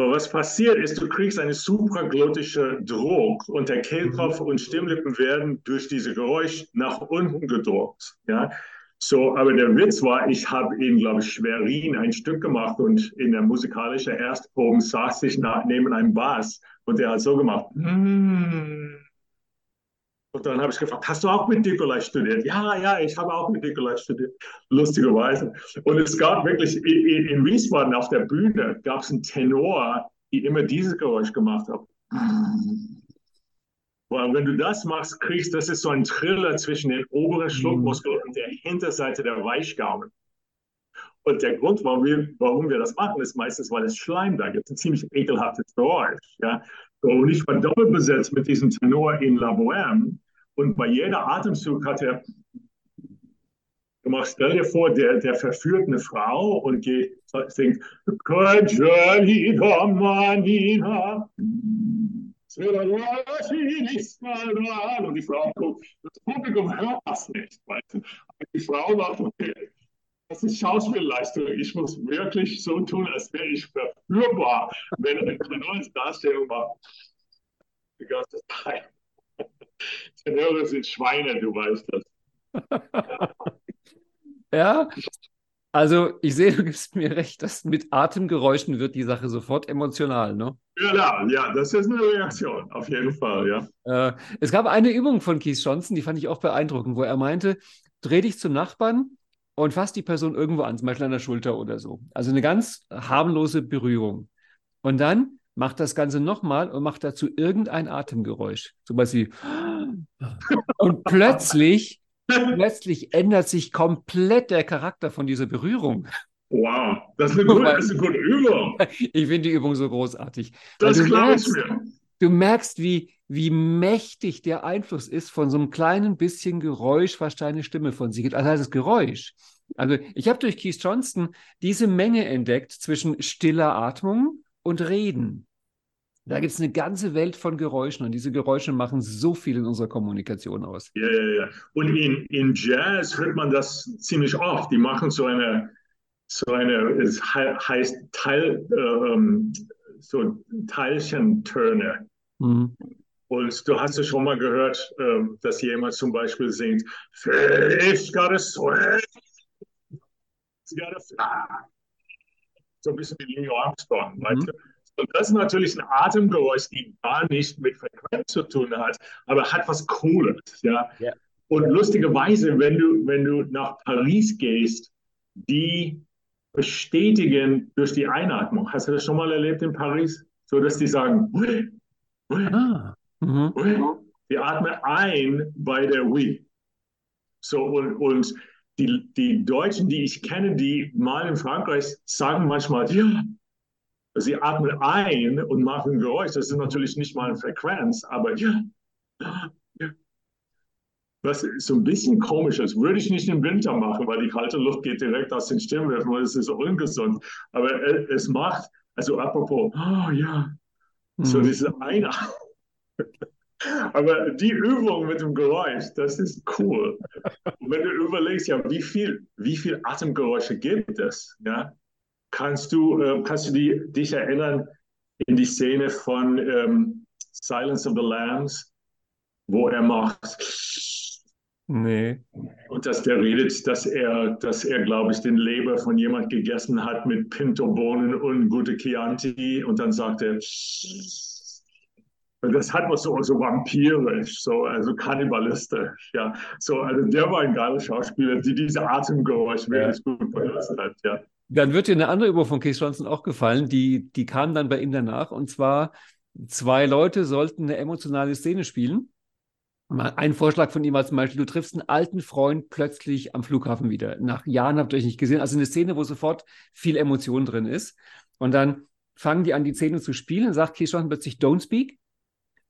Aber was passiert ist, du kriegst einen supraglottische Druck und der Kehlkopf und Stimmlippen werden durch diese Geräusch nach unten gedruckt. Ja? So, aber der Witz war, ich habe in, glaube ich, Schwerin ein Stück gemacht und in der musikalischen Erstproben saß ich neben einem Bass und der hat so gemacht. Mm. Und dann habe ich gefragt, hast du auch mit Nikolai studiert? Ja, ja, ich habe auch mit Nikolai studiert, lustigerweise. Und es gab wirklich in, in Wiesbaden auf der Bühne gab es einen Tenor, die immer dieses Geräusch gemacht hat. Weil wenn du das machst, kriegst, das ist so ein Triller zwischen den oberen Schluckmuskeln und der Hinterseite der Weichgaumen. Und der Grund, warum wir, warum wir das machen, ist meistens, weil es Schleim da gibt. Ein ziemlich ekelhaftes Geräusch. Ja? Und ich war doppelt besetzt mit diesem Tenor in La Bohème. Und bei jeder Atemzug hat er gemacht, stell dir vor, der, der verführt eine Frau und geht, singt. Und die Frau guckt, das Publikum hört das nicht. Weißt? Die Frau sagt, okay, das ist Schauspielleistung. Ich muss wirklich so tun, als wäre ich verführbar, wenn eine Darstellung macht. Die ganze Zeit. Tenöre sind Schweine, du weißt das. ja, also ich sehe, du gibst mir recht, dass mit Atemgeräuschen wird die Sache sofort emotional, ne? Ja, ja, das ist eine Reaktion, auf jeden Fall, ja. Äh, es gab eine Übung von Keith Johnson, die fand ich auch beeindruckend, wo er meinte, dreh dich zum Nachbarn und fass die Person irgendwo an, zum Beispiel an der Schulter oder so. Also eine ganz harmlose Berührung. Und dann macht das Ganze nochmal und macht dazu irgendein Atemgeräusch. Zum Beispiel. Und plötzlich, plötzlich ändert sich komplett der Charakter von dieser Berührung. Wow, das ist eine gute, das ist eine gute Übung. Ich finde die Übung so großartig. Das glaube ich mir. Du merkst, wie, wie mächtig der Einfluss ist von so einem kleinen bisschen Geräusch, was deine Stimme von sich gibt. Also das Geräusch. Also ich habe durch Keith Johnston diese Menge entdeckt zwischen stiller Atmung und Reden. Da gibt es eine ganze Welt von Geräuschen und diese Geräusche machen so viel in unserer Kommunikation aus. Ja, ja, ja. Und in, in Jazz hört man das ziemlich oft. Die machen so eine, so eine es heißt Teil, äh, ähm, so Teilchentöne. Mhm. Und du hast ja schon mal gehört, äh, dass jemand zum Beispiel singt, Fish got a swim, got a fly. So ein bisschen wie Louis Armstrong, mhm. weißt du? Und das ist natürlich ein Atemgeräusch, die gar nicht mit Frequenz zu tun hat, aber hat was Cooles. Ja? ja. Und lustigerweise, wenn du, wenn du nach Paris gehst, die bestätigen durch die Einatmung. Hast du das schon mal erlebt in Paris? So dass die sagen, ah. Mhm. die atmen ein bei der Oui. So, und, und die, die Deutschen, die ich kenne, die mal in Frankreich sagen manchmal, ja, Sie atmen ein und machen ein Geräusch. Das ist natürlich nicht mal eine Frequenz, aber ja, was so ein bisschen komisch ist, würde ich nicht im Winter machen, weil die kalte Luft geht direkt aus den Stimmwerfen und es ist ungesund. Aber es macht, also apropos, oh ja, so hm. diese eine. Aber die Übung mit dem Geräusch, das ist cool. Und wenn du überlegst, ja, wie viel, wie viel Atemgeräusche gibt es, ja, Kannst du, äh, kannst du die, dich erinnern in die Szene von ähm, Silence of the Lambs, wo er macht. Nee. Und dass der redet, dass er, dass er, glaube ich, den Leber von jemand gegessen hat mit Pinto-Bohnen und gute Chianti. Und dann sagt er, das hat man so, so vampirisch, so, also kannibalistisch, ja. So, also der war ein geiler Schauspieler, die diese Atemgeräusche ja. wirklich gut benutzt hat, ja. Dann wird dir eine andere Übung von Keith Johnson auch gefallen, die, die kam dann bei ihm danach. Und zwar, zwei Leute sollten eine emotionale Szene spielen. Ein Vorschlag von ihm war zum Beispiel, du triffst einen alten Freund plötzlich am Flughafen wieder. Nach Jahren habt ihr euch nicht gesehen. Also eine Szene, wo sofort viel Emotion drin ist. Und dann fangen die an, die Szene zu spielen, sagt Keith Johnson plötzlich, don't speak.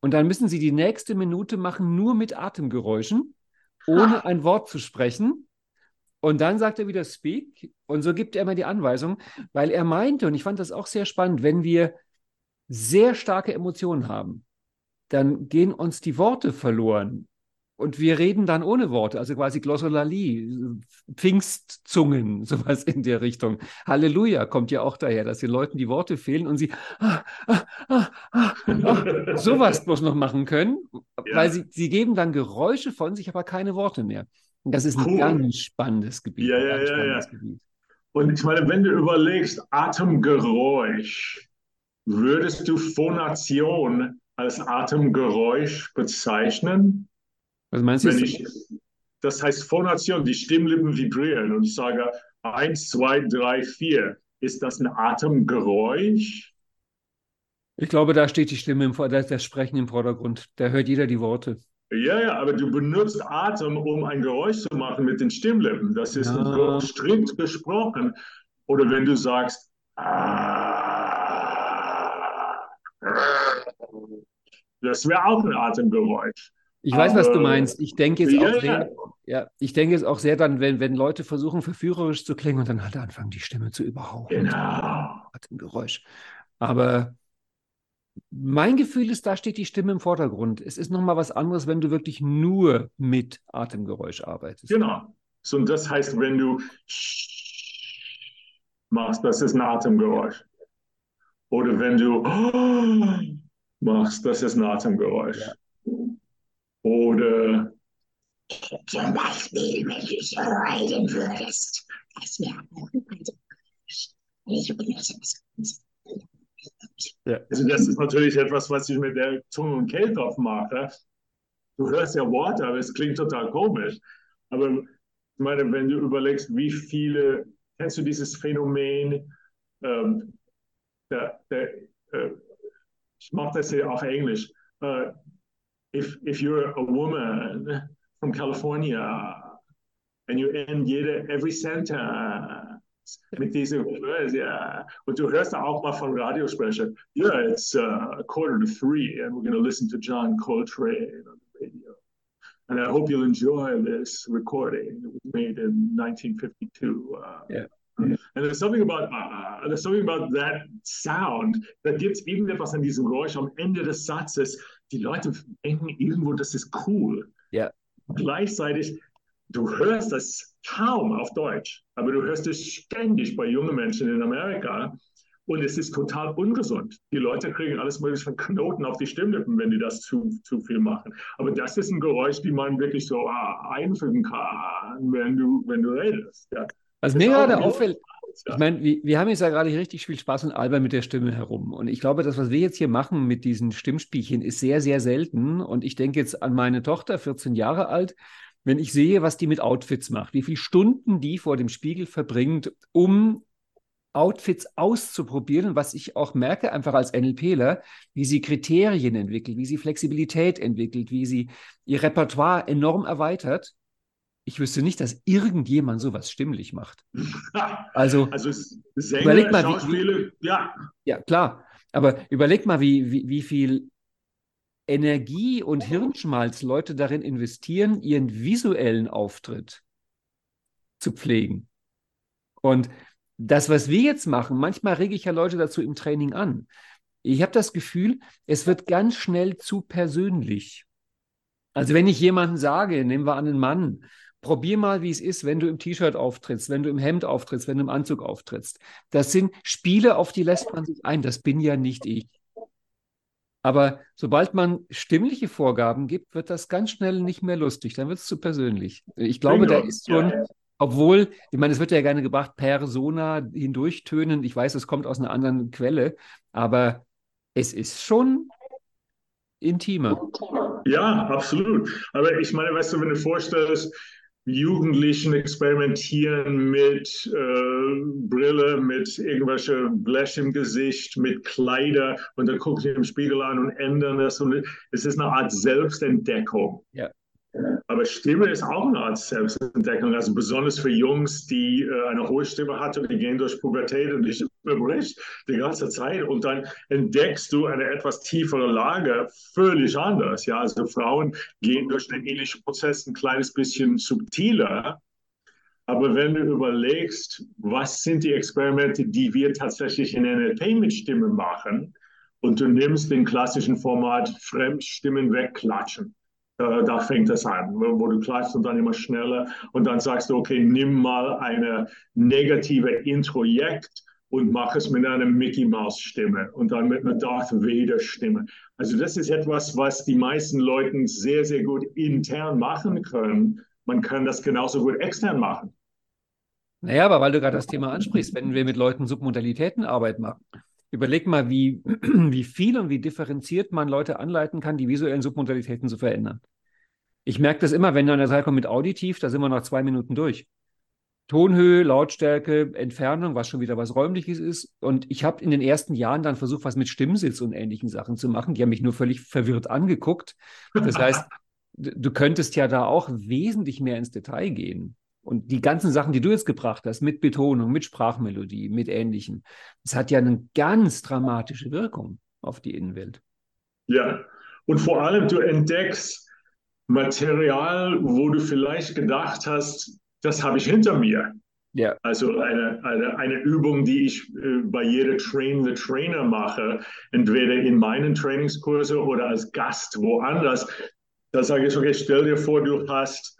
Und dann müssen Sie die nächste Minute machen, nur mit Atemgeräuschen, ohne ein Wort zu sprechen. Und dann sagt er wieder Speak. Und so gibt er immer die Anweisung, weil er meinte, und ich fand das auch sehr spannend, wenn wir sehr starke Emotionen haben, dann gehen uns die Worte verloren. Und wir reden dann ohne Worte, also quasi Glossolalie, Pfingstzungen, sowas in der Richtung. Halleluja kommt ja auch daher, dass den Leuten die Worte fehlen und sie ah, ah, ah, ah, ah sowas bloß noch machen können, ja. weil sie, sie geben dann Geräusche von sich, aber keine Worte mehr. Und das ist ein cool. ganz spannendes Gebiet. Ja, ja, ja, ja. Gebiet. Und ich meine, wenn du überlegst, Atemgeräusch, würdest du Phonation als Atemgeräusch bezeichnen? Was meinst du? Ich, das heißt Phonation, die Stimmlippen vibrieren und ich sage eins, zwei, drei, vier. Ist das ein Atemgeräusch? Ich glaube, da steht die Stimme im Vordergrund, das Sprechen im Vordergrund. Da hört jeder die Worte. Ja, ja, aber du benutzt Atem, um ein Geräusch zu machen mit den Stimmlippen. Das ist ja. strikt gesprochen. Oder wenn du sagst, ah, das wäre auch ein Atemgeräusch. Ich weiß, was du meinst. Ich denke jetzt auch sehr, ja, ich denke es auch sehr dann, wenn, wenn Leute versuchen, verführerisch zu klingen und dann halt anfangen, die Stimme zu überhauchen. Genau. Hat ein Geräusch. Aber mein Gefühl ist, da steht die Stimme im Vordergrund. Es ist nochmal was anderes, wenn du wirklich nur mit Atemgeräusch arbeitest. Genau. So, und das heißt, wenn du machst, das ist ein Atemgeräusch. Oder wenn du machst, das ist ein Atemgeräusch. Ja. Oder zum Beispiel, wenn du so reden würdest, das wäre das ja. Also das ist natürlich etwas, was ich mit der Zunge und Kälte aufmache. Du hörst ja Worte, aber es klingt total komisch. Aber ich meine, wenn du überlegst, wie viele, kennst du dieses Phänomen, ähm, der, der, äh, ich mache das ja auch Englisch, äh, if if you're a woman from California and you end jede every sentence mit diesem ja. Und du hörst auch mal von Radiosprecher, yeah, it's uh, a quarter to three and we're going to listen to John Coltrane on the radio. And I hope you'll enjoy this recording. It was made in 1952. Uh, yeah. And there's something about uh, there's something about that sound, that da gibt es irgendetwas an diesem Geräusch am Ende des Satzes. Die Leute denken irgendwo, das ist cool. Ja. Gleichzeitig, du hörst das kaum auf Deutsch, aber du hörst es ständig bei jungen Menschen in Amerika. Und es ist total ungesund. Die Leute kriegen alles mögliche von Knoten auf die Stimmlippen, wenn die das zu, zu viel machen. Aber das ist ein Geräusch, die man wirklich so ah, einfügen kann, wenn du, wenn du redest. Ja. Was mir gerade auffällt, ich meine, wir, wir, haben jetzt ja gerade richtig viel Spaß und albern mit der Stimme herum. Und ich glaube, das, was wir jetzt hier machen mit diesen Stimmspielchen, ist sehr, sehr selten. Und ich denke jetzt an meine Tochter, 14 Jahre alt, wenn ich sehe, was die mit Outfits macht, wie viele Stunden die vor dem Spiegel verbringt, um Outfits auszuprobieren, was ich auch merke, einfach als NLPler, wie sie Kriterien entwickelt, wie sie Flexibilität entwickelt, wie sie ihr Repertoire enorm erweitert ich wüsste nicht, dass irgendjemand sowas stimmlich macht. Also, also Sänger, überleg mal, wie, ja. Ja, klar. Aber überleg mal, wie, wie, wie viel Energie und Hirnschmalz Leute darin investieren, ihren visuellen Auftritt zu pflegen. Und das, was wir jetzt machen, manchmal rege ich ja Leute dazu im Training an. Ich habe das Gefühl, es wird ganz schnell zu persönlich. Also wenn ich jemanden sage, nehmen wir an einen Mann, Probier mal, wie es ist, wenn du im T-Shirt auftrittst, wenn du im Hemd auftrittst, wenn du im Anzug auftrittst. Das sind Spiele, auf die lässt man sich ein. Das bin ja nicht ich. Aber sobald man stimmliche Vorgaben gibt, wird das ganz schnell nicht mehr lustig. Dann wird es zu persönlich. Ich glaube, da ist schon, obwohl, ich meine, es wird ja gerne gebracht, Persona hindurchtönen. Ich weiß, es kommt aus einer anderen Quelle, aber es ist schon intimer. Ja, absolut. Aber ich meine, weißt du, wenn du vorstellst, Jugendlichen experimentieren mit äh, Brille, mit irgendwelche Blech im Gesicht, mit Kleider und dann gucken sie im Spiegel an und ändern das. Und es ist eine Art Selbstentdeckung. Ja. Aber Stimme ist auch eine Art Selbstentdeckung. Also besonders für Jungs, die äh, eine hohe Stimme hatten, die gehen durch Pubertät und die Stimme bricht die ganze Zeit. Und dann entdeckst du eine etwas tiefere Lage völlig anders. Ja, also Frauen gehen durch den ähnlichen Prozess ein kleines bisschen subtiler. Aber wenn du überlegst, was sind die Experimente, die wir tatsächlich in NLP mit Stimme machen, und du nimmst den klassischen Format Fremdstimmen wegklatschen, äh, da fängt es an, wo du klatschst und dann immer schneller und dann sagst du, okay, nimm mal eine negative Introjekt und mach es mit einer Mickey Mouse Stimme und dann mit einer Darth Vader Stimme. Also das ist etwas, was die meisten Leute sehr, sehr gut intern machen können. Man kann das genauso gut extern machen. Naja, aber weil du gerade das Thema ansprichst, wenn wir mit Leuten Submodalitätenarbeit machen, überleg mal, wie, wie viel und wie differenziert man Leute anleiten kann, die visuellen Submodalitäten zu verändern. Ich merke das immer, wenn du an der Seite kommt mit Auditiv, da sind wir nach zwei Minuten durch. Tonhöhe, Lautstärke, Entfernung, was schon wieder was Räumliches ist. Und ich habe in den ersten Jahren dann versucht, was mit Stimmsitz und ähnlichen Sachen zu machen. Die haben mich nur völlig verwirrt angeguckt. Das heißt, du könntest ja da auch wesentlich mehr ins Detail gehen. Und die ganzen Sachen, die du jetzt gebracht hast, mit Betonung, mit Sprachmelodie, mit Ähnlichem, das hat ja eine ganz dramatische Wirkung auf die Innenwelt. Ja, und vor allem du entdeckst Material, wo du vielleicht gedacht hast, das habe ich hinter mir. Ja. Also eine, eine, eine Übung, die ich äh, bei jeder Train the Trainer mache, entweder in meinen Trainingskurse oder als Gast woanders. Da sage ich, okay, stell dir vor, du hast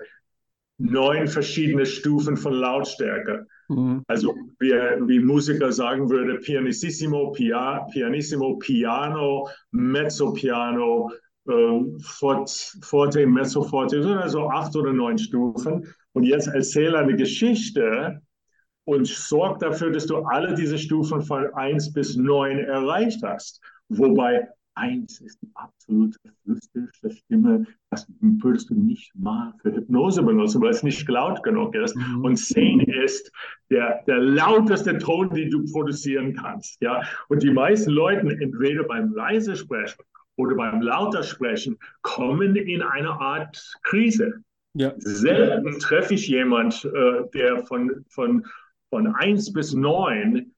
neun verschiedene Stufen von Lautstärke. Mhm. Also wie, wie Musiker sagen würde, pianissimo, pia, pianissimo, piano, mezzo piano, äh, forte, mezzo forte, also acht oder neun Stufen. Und jetzt erzähle eine Geschichte und sorg dafür, dass du alle diese Stufen von eins bis neun erreicht hast. Wobei Eins ist die absolute flüsterste Stimme. Das würdest du nicht mal für Hypnose benutzen, weil es nicht laut genug ist. Mhm. Und zehn ist der, der lauteste Ton, den du produzieren kannst. Ja? Und die meisten Leute, entweder beim leise Sprechen oder beim lauter Sprechen, kommen in eine Art Krise. Ja. Selten treffe ich jemand, äh, der von, von, von eins bis neun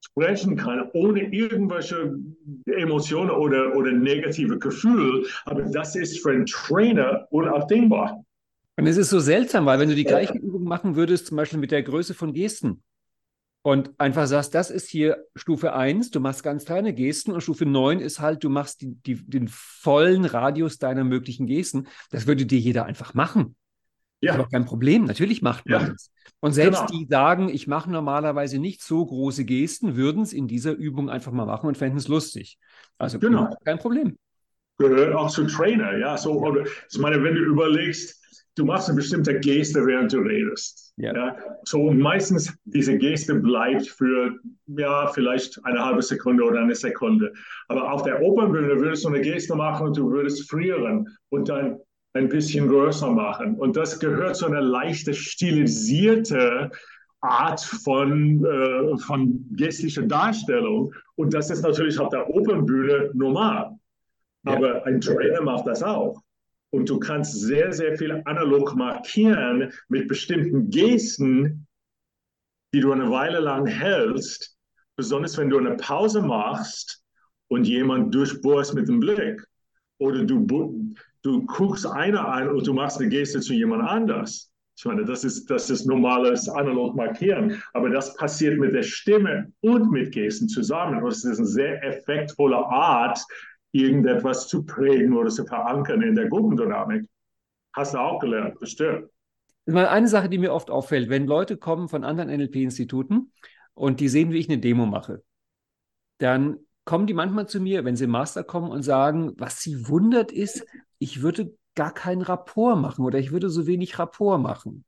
sprechen kann, ohne irgendwelche Emotionen oder, oder negative Gefühle. Aber das ist für einen Trainer unabdingbar. Und es ist so seltsam, weil wenn du die gleiche Übung machen würdest, zum Beispiel mit der Größe von Gesten, und einfach sagst, das ist hier Stufe 1, du machst ganz kleine Gesten und Stufe 9 ist halt, du machst die, die, den vollen Radius deiner möglichen Gesten. Das würde dir jeder einfach machen. Ja. Ist kein Problem. Natürlich macht man ja. das. Und selbst genau. die sagen, ich mache normalerweise nicht so große Gesten, würden es in dieser Übung einfach mal machen und fänden es lustig. Also genau. kein Problem. Gehört auch zu Trainer, ja. So, oder, ich meine, wenn du überlegst, du machst eine bestimmte Geste, während du redest. Ja. ja. So meistens diese Geste bleibt für ja vielleicht eine halbe Sekunde oder eine Sekunde. Aber auf der Opernbühne würdest du eine Geste machen und du würdest frieren und dann ein bisschen größer machen. Und das gehört zu einer leichte stilisierte Art von, äh, von gestlicher Darstellung. Und das ist natürlich auf der Opernbühne normal. Aber ein Trainer macht das auch. Und du kannst sehr, sehr viel analog markieren mit bestimmten Gesten, die du eine Weile lang hältst, besonders wenn du eine Pause machst und jemand durchbohrst mit dem Blick. Oder du, du guckst einer an und du machst eine Geste zu jemand anders. Ich meine, das ist, das ist normales analog Markieren. Aber das passiert mit der Stimme und mit Gesten zusammen. Und es ist eine sehr effektvolle Art, irgendetwas zu prägen oder zu verankern in der Gruppendynamik. Hast du auch gelernt, bestimmt. Eine Sache, die mir oft auffällt, wenn Leute kommen von anderen NLP-Instituten und die sehen, wie ich eine Demo mache, dann kommen die manchmal zu mir, wenn sie im Master kommen und sagen, was sie wundert ist, ich würde gar keinen Rapport machen oder ich würde so wenig Rapport machen.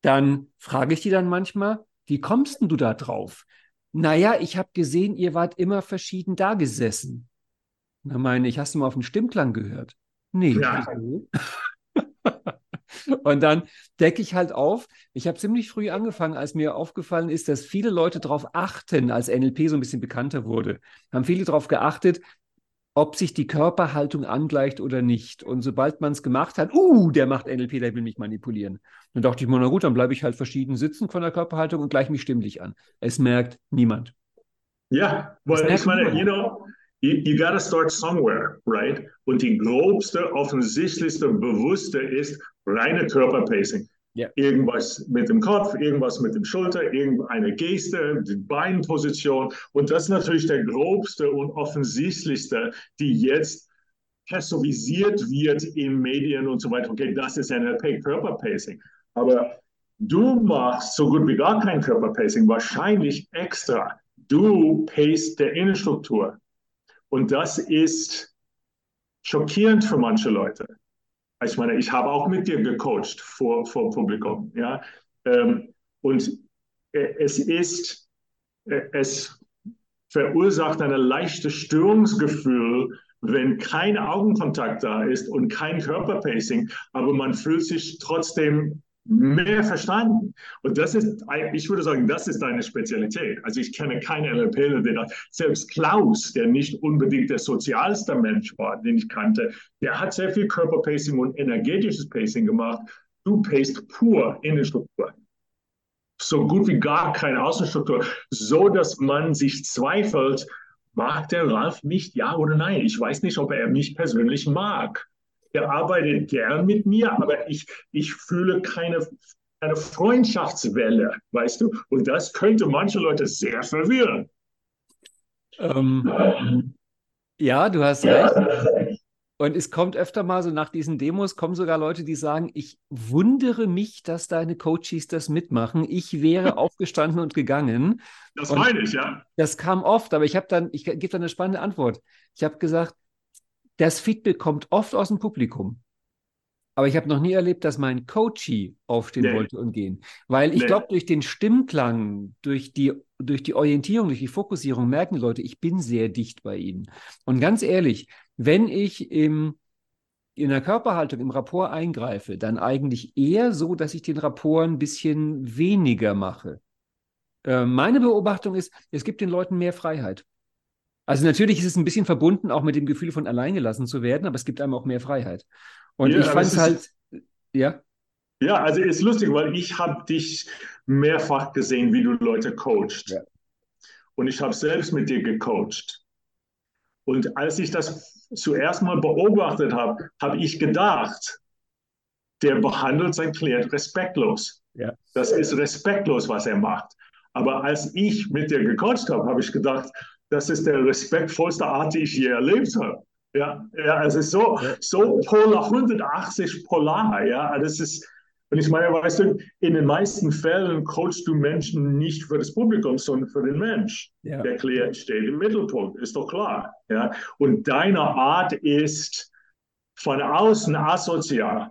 dann frage ich die dann manchmal, wie kommst denn du da drauf? Naja, ich habe gesehen, ihr wart immer verschieden da gesessen. Dann meine ich, hast du mal auf den Stimmklang gehört? Nee. Ja. Und dann decke ich halt auf. Ich habe ziemlich früh angefangen, als mir aufgefallen ist, dass viele Leute darauf achten, als NLP so ein bisschen bekannter wurde, haben viele darauf geachtet, ob sich die Körperhaltung angleicht oder nicht. Und sobald man es gemacht hat, uh, der macht NLP, der will mich manipulieren. Dann dachte ich mir, na gut, dann bleibe ich halt verschieden sitzen von der Körperhaltung und gleiche mich stimmlich an. Es merkt niemand. Ja, weil ich meine, you know, you, you gotta start somewhere, right? Und die grobste, offensichtlichste, bewusste ist reine Körperpacing. Ja. Irgendwas mit dem Kopf, irgendwas mit dem Schulter, irgendeine Geste, die Beinposition. Und das ist natürlich der grobste und offensichtlichste, die jetzt personalisiert wird in Medien und so weiter. Okay, das ist NLP, Körperpacing. Aber du machst so gut wie gar kein Körperpacing, wahrscheinlich extra. Du pace der Innenstruktur. Und das ist schockierend für manche Leute. Ich meine, ich habe auch mit dir gecoacht vor, vor Publikum. Ja? Ähm, und äh, es ist, äh, es verursacht ein leichtes Störungsgefühl, wenn kein Augenkontakt da ist und kein Körperpacing, aber man fühlt sich trotzdem mehr verstanden. Und das ist, ich würde sagen, das ist deine Spezialität. Also ich kenne keinen NLPler, der da, selbst Klaus, der nicht unbedingt der sozialste Mensch war, den ich kannte, der hat sehr viel Körperpacing und energetisches Pacing gemacht. Du paced pur in Innenstruktur. So gut wie gar keine Außenstruktur, so dass man sich zweifelt, mag der Ralf mich, ja oder nein? Ich weiß nicht, ob er mich persönlich mag der arbeitet gern mit mir, aber ich, ich fühle keine, keine Freundschaftswelle, weißt du? Und das könnte manche Leute sehr verwirren. Ähm, ja, du hast recht. Und es kommt öfter mal so nach diesen Demos, kommen sogar Leute, die sagen, ich wundere mich, dass deine Coaches das mitmachen. Ich wäre aufgestanden und gegangen. Das und meine ich, ja. Das kam oft, aber ich habe dann, ich gebe dann eine spannende Antwort. Ich habe gesagt, das Feedback kommt oft aus dem Publikum. Aber ich habe noch nie erlebt, dass mein Coachie aufstehen nee. wollte und gehen. Weil ich nee. glaube, durch den Stimmklang, durch die, durch die Orientierung, durch die Fokussierung merken die Leute, ich bin sehr dicht bei ihnen. Und ganz ehrlich, wenn ich im, in der Körperhaltung, im Rapport eingreife, dann eigentlich eher so, dass ich den Rapport ein bisschen weniger mache. Äh, meine Beobachtung ist, es gibt den Leuten mehr Freiheit. Also natürlich ist es ein bisschen verbunden auch mit dem Gefühl von alleingelassen zu werden, aber es gibt einem auch mehr Freiheit. Und ja, ich fand es halt, ja. Ja, also ist lustig, weil ich habe dich mehrfach gesehen, wie du Leute coachst. Ja. Und ich habe selbst mit dir gecoacht. Und als ich das zuerst mal beobachtet habe, habe ich gedacht, der behandelt seinen Klient respektlos. Ja. Das ist respektlos, was er macht. Aber als ich mit dir gecoacht habe, habe ich gedacht, das ist der respektvollste Art, die ich je erlebt habe. Ja, ja es ist so, so polar, 180 polar, ja, das ist, und ich meine, weißt du, in den meisten Fällen coachst du Menschen nicht für das Publikum, sondern für den Mensch. Ja. Der Klient steht im Mittelpunkt, ist doch klar. Ja? Und deine Art ist von außen asozial.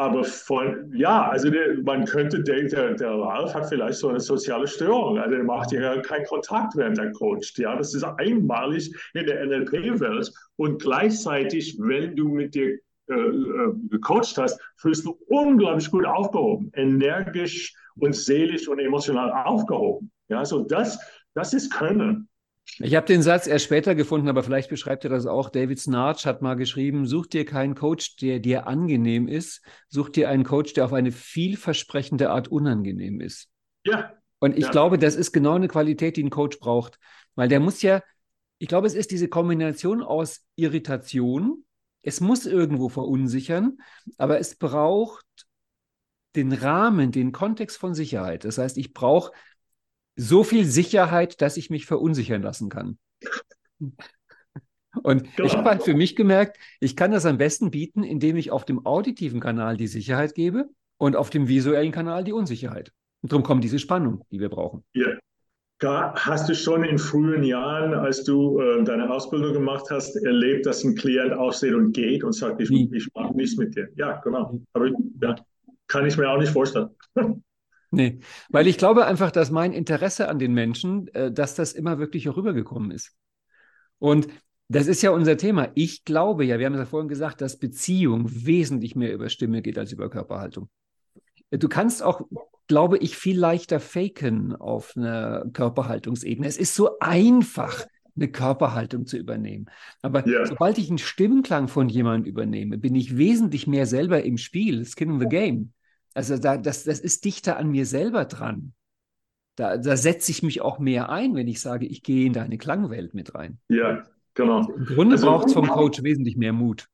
Aber von, ja, also der, man könnte denken, der, der Ralf hat vielleicht so eine soziale Störung. Also er macht ja keinen Kontakt, während er coacht. Ja, das ist einmalig in der NLP-Welt. Und gleichzeitig, wenn du mit dir äh, äh, gecoacht hast, fühlst du unglaublich gut aufgehoben, energisch und seelisch und emotional aufgehoben. Ja, so das, das ist Können. Ich habe den Satz erst später gefunden, aber vielleicht beschreibt er das auch. David Snarch hat mal geschrieben, such dir keinen Coach, der dir angenehm ist, such dir einen Coach, der auf eine vielversprechende Art unangenehm ist. Ja. Und ich ja. glaube, das ist genau eine Qualität, die ein Coach braucht. Weil der muss ja, ich glaube, es ist diese Kombination aus Irritation, es muss irgendwo verunsichern, aber es braucht den Rahmen, den Kontext von Sicherheit. Das heißt, ich brauche so viel Sicherheit, dass ich mich verunsichern lassen kann. Und ich habe halt für mich gemerkt, ich kann das am besten bieten, indem ich auf dem auditiven Kanal die Sicherheit gebe und auf dem visuellen Kanal die Unsicherheit. Und darum kommt diese Spannung, die wir brauchen. Ja. Hast du schon in frühen Jahren, als du äh, deine Ausbildung gemacht hast, erlebt, dass ein Klient aufsteht und geht und sagt, ich, ich mache nichts mit dir? Ja, genau. Aber ja, kann ich mir auch nicht vorstellen. Nee, weil ich glaube einfach, dass mein Interesse an den Menschen, äh, dass das immer wirklich rübergekommen ist. Und das ist ja unser Thema. Ich glaube ja, wir haben es ja vorhin gesagt, dass Beziehung wesentlich mehr über Stimme geht als über Körperhaltung. Du kannst auch, glaube ich, viel leichter faken auf einer Körperhaltungsebene. Es ist so einfach, eine Körperhaltung zu übernehmen. Aber yeah. sobald ich einen Stimmenklang von jemandem übernehme, bin ich wesentlich mehr selber im Spiel, Skin in the Game. Also da, das, das ist dichter an mir selber dran. Da, da setze ich mich auch mehr ein, wenn ich sage, ich gehe in deine Klangwelt mit rein. Ja, genau. Im Grunde also, braucht es vom Coach wesentlich mehr Mut.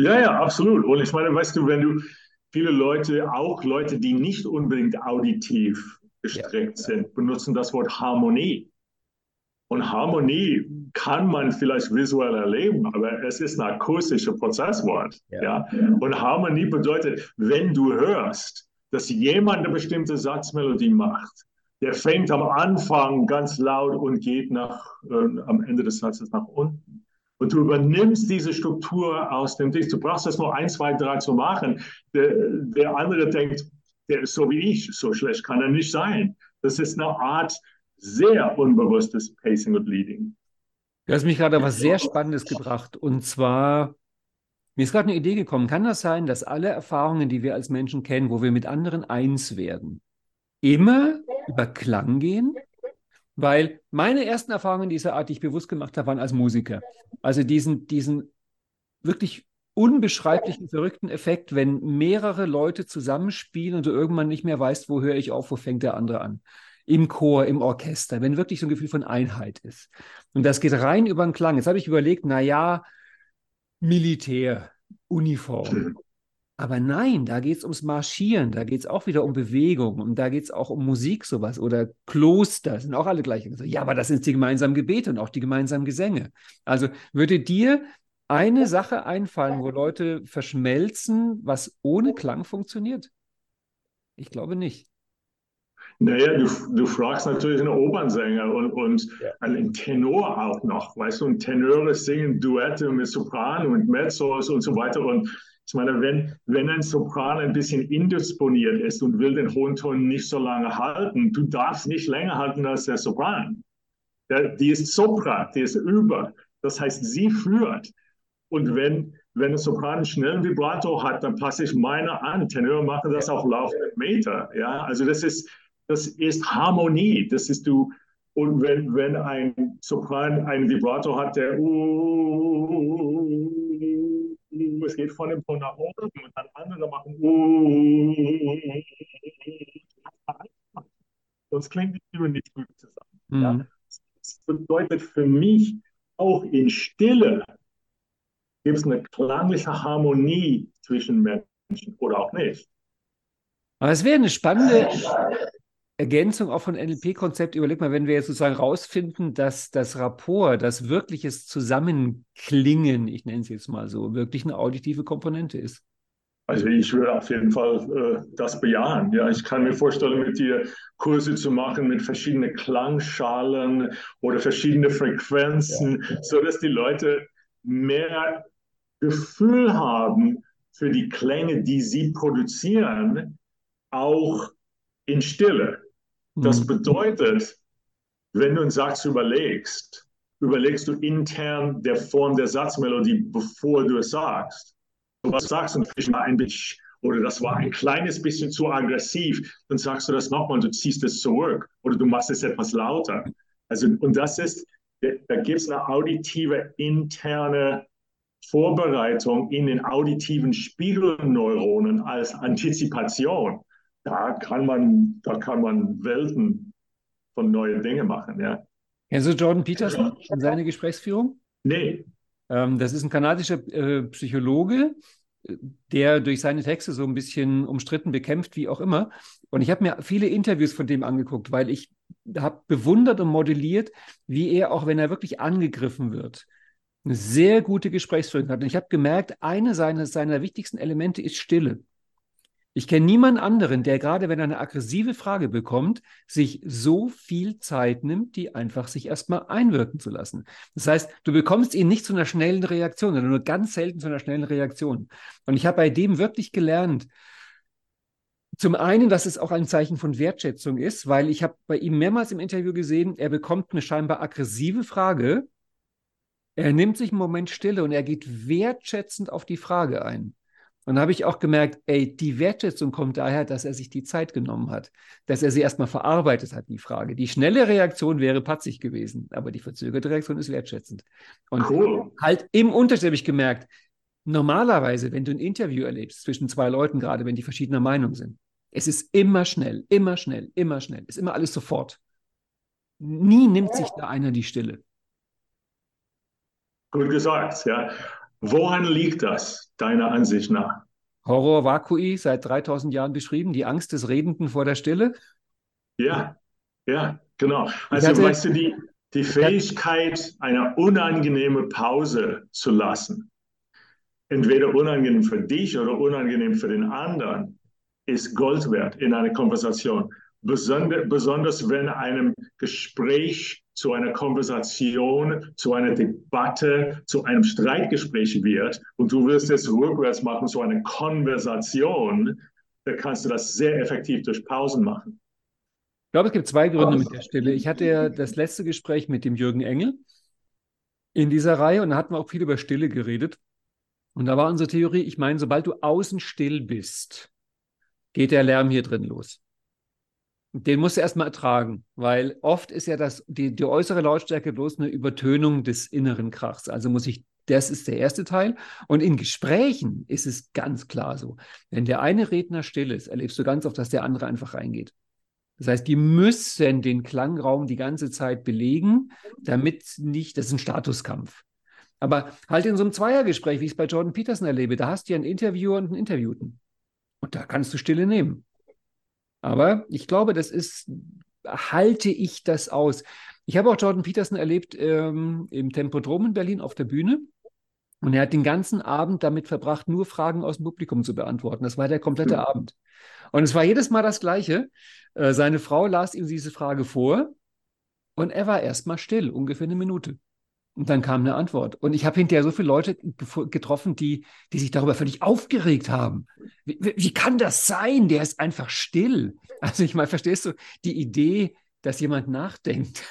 Ja, ja, absolut. Und ich meine, weißt du, wenn du viele Leute, auch Leute, die nicht unbedingt auditiv gestreckt ja. sind, benutzen das Wort Harmonie. Und Harmonie kann man vielleicht visuell erleben, aber es ist ein akustisches Prozesswort. Ja. ja. Und Harmonie bedeutet, wenn du hörst, dass jemand eine bestimmte Satzmelodie macht, der fängt am Anfang ganz laut und geht nach, äh, am Ende des Satzes nach unten. Und du übernimmst diese Struktur aus dem Text. Du brauchst das nur ein, zwei, drei zu machen. Der, der andere denkt, der ist so wie ich, so schlecht kann er nicht sein. Das ist eine Art sehr unbewusstes Pacing und Leading. Du hast mich gerade was sehr Spannendes gebracht. Und zwar, mir ist gerade eine Idee gekommen. Kann das sein, dass alle Erfahrungen, die wir als Menschen kennen, wo wir mit anderen eins werden, immer über Klang gehen? Weil meine ersten Erfahrungen dieser Art, die ich bewusst gemacht habe, waren als Musiker. Also diesen, diesen wirklich unbeschreiblichen, verrückten Effekt, wenn mehrere Leute zusammenspielen und du irgendwann nicht mehr weißt, wo höre ich auf, wo fängt der andere an. Im Chor, im Orchester, wenn wirklich so ein Gefühl von Einheit ist. Und das geht rein über den Klang. Jetzt habe ich überlegt, na ja, Militär, Uniform, aber nein, da geht es ums Marschieren, da geht es auch wieder um Bewegung und da geht es auch um Musik, sowas oder Kloster, sind auch alle gleich. Ja, aber das sind die gemeinsamen Gebete und auch die gemeinsamen Gesänge. Also würde dir eine Sache einfallen, wo Leute verschmelzen, was ohne Klang funktioniert? Ich glaube nicht. Naja, du, du fragst natürlich einen Opernsänger und, und ja. einen Tenor auch noch, weißt du, und Tenöre singen Duette mit Sopran und Mezzos und so weiter und ich meine, wenn, wenn ein Sopran ein bisschen indisponiert ist und will den hohen Ton nicht so lange halten, du darfst nicht länger halten als der Sopran. Der, die ist Sopran, die ist über. Das heißt, sie führt. Und wenn, wenn ein Sopran einen schnellen Vibrato hat, dann passe ich meine an. Tenöre machen das auf laufenden Meter. Ja, also das ist, das ist Harmonie. Das ist du, und wenn, wenn ein Sopran ein Vibrato hat, der uh, es geht von dem Ton nach oben und dann andere machen sonst klingt die Stimme nicht gut zusammen. Mhm. Ja? Das bedeutet für mich auch in Stille gibt es eine klangliche Harmonie zwischen Menschen oder auch nicht. Aber es wäre eine spannende Ergänzung auch von NLP-Konzept, überleg mal, wenn wir jetzt sozusagen rausfinden, dass das Rapport, das wirkliches Zusammenklingen, ich nenne es jetzt mal so, wirklich eine auditive Komponente ist. Also ich würde auf jeden Fall äh, das bejahen. Ja, ich kann mir vorstellen, mit dir Kurse zu machen mit verschiedenen Klangschalen oder verschiedene Frequenzen, ja. so dass die Leute mehr Gefühl haben für die Klänge, die sie produzieren, auch in Stille. Das mhm. bedeutet, wenn du einen Satz überlegst, überlegst du intern der Form der Satzmelodie, bevor du es sagst. Du was sagst und ich mal ein bisschen oder das war ein kleines bisschen zu aggressiv, dann sagst du das nochmal, du ziehst es zurück oder du machst es etwas lauter. Also, und das ist, da gibt es eine auditive interne Vorbereitung in den auditiven Spiegelneuronen als Antizipation da kann man, da kann man Welten von neuen Dingen machen, ja. Kennst du Jordan Peterson und seine Gesprächsführung? Nee. Ähm, das ist ein kanadischer äh, Psychologe, der durch seine Texte so ein bisschen umstritten bekämpft, wie auch immer. Und ich habe mir viele Interviews von dem angeguckt, weil ich habe bewundert und modelliert, wie er, auch wenn er wirklich angegriffen wird, eine sehr gute Gesprächsführung hat. Und ich habe gemerkt, eine seiner, seiner wichtigsten Elemente ist Stille. Ich kenne niemanden anderen, der gerade, wenn er eine aggressive Frage bekommt, sich so viel Zeit nimmt, die einfach sich erstmal einwirken zu lassen. Das heißt, du bekommst ihn nicht zu einer schnellen Reaktion, sondern nur ganz selten zu einer schnellen Reaktion. Und ich habe bei dem wirklich gelernt, zum einen, dass es auch ein Zeichen von Wertschätzung ist, weil ich habe bei ihm mehrmals im Interview gesehen, er bekommt eine scheinbar aggressive Frage, er nimmt sich einen Moment Stille und er geht wertschätzend auf die Frage ein. Und habe ich auch gemerkt, ey, die Wertschätzung kommt daher, dass er sich die Zeit genommen hat, dass er sie erstmal verarbeitet hat, die Frage. Die schnelle Reaktion wäre patzig gewesen, aber die verzögerte Reaktion ist wertschätzend. Und cool. halt im Unterschied habe ich gemerkt, normalerweise, wenn du ein Interview erlebst zwischen zwei Leuten, gerade wenn die verschiedener Meinung sind, es ist immer schnell, immer schnell, immer schnell, ist immer alles sofort. Nie nimmt sich da einer die Stille. Gut gesagt, ja. Woran liegt das, deiner Ansicht nach? Horror Vakui, seit 3000 Jahren beschrieben, die Angst des Redenden vor der Stille? Ja, ja, genau. Also, hatte, weißt du, die, die Fähigkeit, eine unangenehme Pause zu lassen, entweder unangenehm für dich oder unangenehm für den anderen, ist Gold wert in einer Konversation. Besonder, besonders wenn einem Gespräch zu einer Konversation, zu einer Debatte, zu einem Streitgespräch wird und du wirst es rückwärts machen zu einer Konversation, dann kannst du das sehr effektiv durch Pausen machen. Ich glaube, es gibt zwei Gründe mit der Stille. Ich hatte ja das letzte Gespräch mit dem Jürgen Engel in dieser Reihe und da hatten wir auch viel über Stille geredet. Und da war unsere Theorie, ich meine, sobald du außen still bist, geht der Lärm hier drin los. Den musst du erstmal ertragen, weil oft ist ja das, die, die äußere Lautstärke bloß eine Übertönung des inneren Krachs. Also muss ich, das ist der erste Teil. Und in Gesprächen ist es ganz klar so. Wenn der eine Redner still ist, erlebst du ganz oft, dass der andere einfach reingeht. Das heißt, die müssen den Klangraum die ganze Zeit belegen, damit nicht, das ist ein Statuskampf. Aber halt in so einem Zweiergespräch, wie ich es bei Jordan Peterson erlebe, da hast du ja einen Interviewer und einen Interviewten. Und da kannst du Stille nehmen. Aber ich glaube, das ist, halte ich das aus. Ich habe auch Jordan Peterson erlebt ähm, im Tempodrom in Berlin auf der Bühne. Und er hat den ganzen Abend damit verbracht, nur Fragen aus dem Publikum zu beantworten. Das war der komplette mhm. Abend. Und es war jedes Mal das Gleiche. Äh, seine Frau las ihm diese Frage vor und er war erstmal still, ungefähr eine Minute. Und dann kam eine Antwort. Und ich habe hinterher so viele Leute getroffen, die, die sich darüber völlig aufgeregt haben. Wie, wie kann das sein? Der ist einfach still. Also ich meine, verstehst du, die Idee, dass jemand nachdenkt,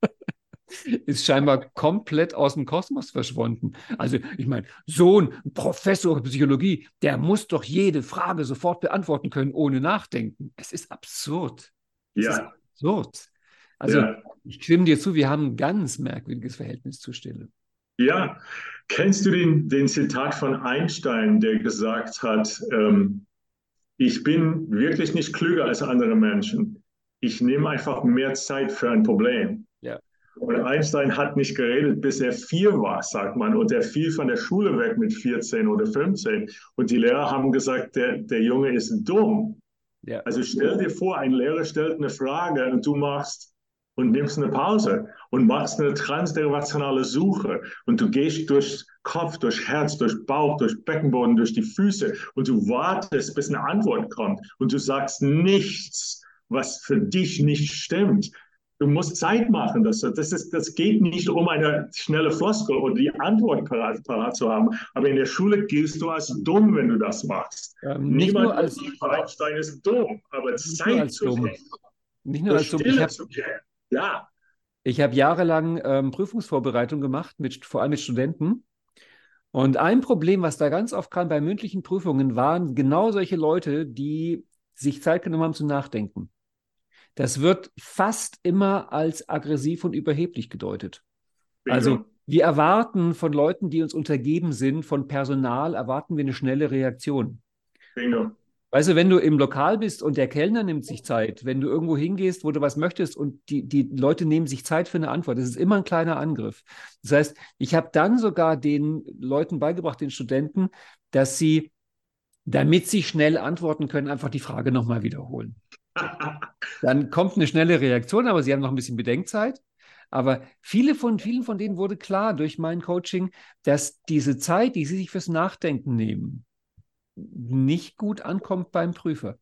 ist scheinbar komplett aus dem Kosmos verschwunden. Also ich meine, so ein Professor Psychologie, der muss doch jede Frage sofort beantworten können, ohne nachdenken. Es ist absurd. Es ja. ist absurd. Also ja. ich stimme dir zu, wir haben ein ganz merkwürdiges Verhältnis zur Stille. Ja, kennst du den, den Zitat von Einstein, der gesagt hat, ähm, ich bin wirklich nicht klüger als andere Menschen. Ich nehme einfach mehr Zeit für ein Problem. Ja. Und Einstein hat nicht geredet, bis er vier war, sagt man. Und er fiel von der Schule weg mit 14 oder 15. Und die Lehrer haben gesagt, der, der Junge ist dumm. Ja. Also stell dir vor, ein Lehrer stellt eine Frage und du machst und nimmst eine Pause und machst eine transderivationale Suche und du gehst durch Kopf, durch Herz, durch Bauch, durch Beckenboden, durch die Füße und du wartest, bis eine Antwort kommt und du sagst nichts, was für dich nicht stimmt. Du musst Zeit machen. Das, das, ist, das geht nicht um eine schnelle Floskel oder die Antwort parat, parat zu haben. Aber in der Schule giltst du als dumm, wenn du das machst. Ähm, Niemand als Einstein ist dumm, aber Zeit zu dumm. Nicht nur als dumm. Ich habe ja. Ich habe jahrelang ähm, Prüfungsvorbereitung gemacht, mit, vor allem mit Studenten. Und ein Problem, was da ganz oft kam bei mündlichen Prüfungen, waren genau solche Leute, die sich Zeit genommen haben zu nachdenken. Das wird fast immer als aggressiv und überheblich gedeutet. Bingo. Also wir erwarten von Leuten, die uns untergeben sind, von Personal, erwarten wir eine schnelle Reaktion. Bingo. Weißt du, wenn du im Lokal bist und der Kellner nimmt sich Zeit, wenn du irgendwo hingehst, wo du was möchtest und die, die Leute nehmen sich Zeit für eine Antwort, das ist immer ein kleiner Angriff. Das heißt, ich habe dann sogar den Leuten beigebracht, den Studenten, dass sie, damit sie schnell antworten können, einfach die Frage nochmal wiederholen. Dann kommt eine schnelle Reaktion, aber sie haben noch ein bisschen Bedenkzeit. Aber viele von, vielen von denen wurde klar durch mein Coaching, dass diese Zeit, die sie sich fürs Nachdenken nehmen, nicht gut ankommt beim Prüfer.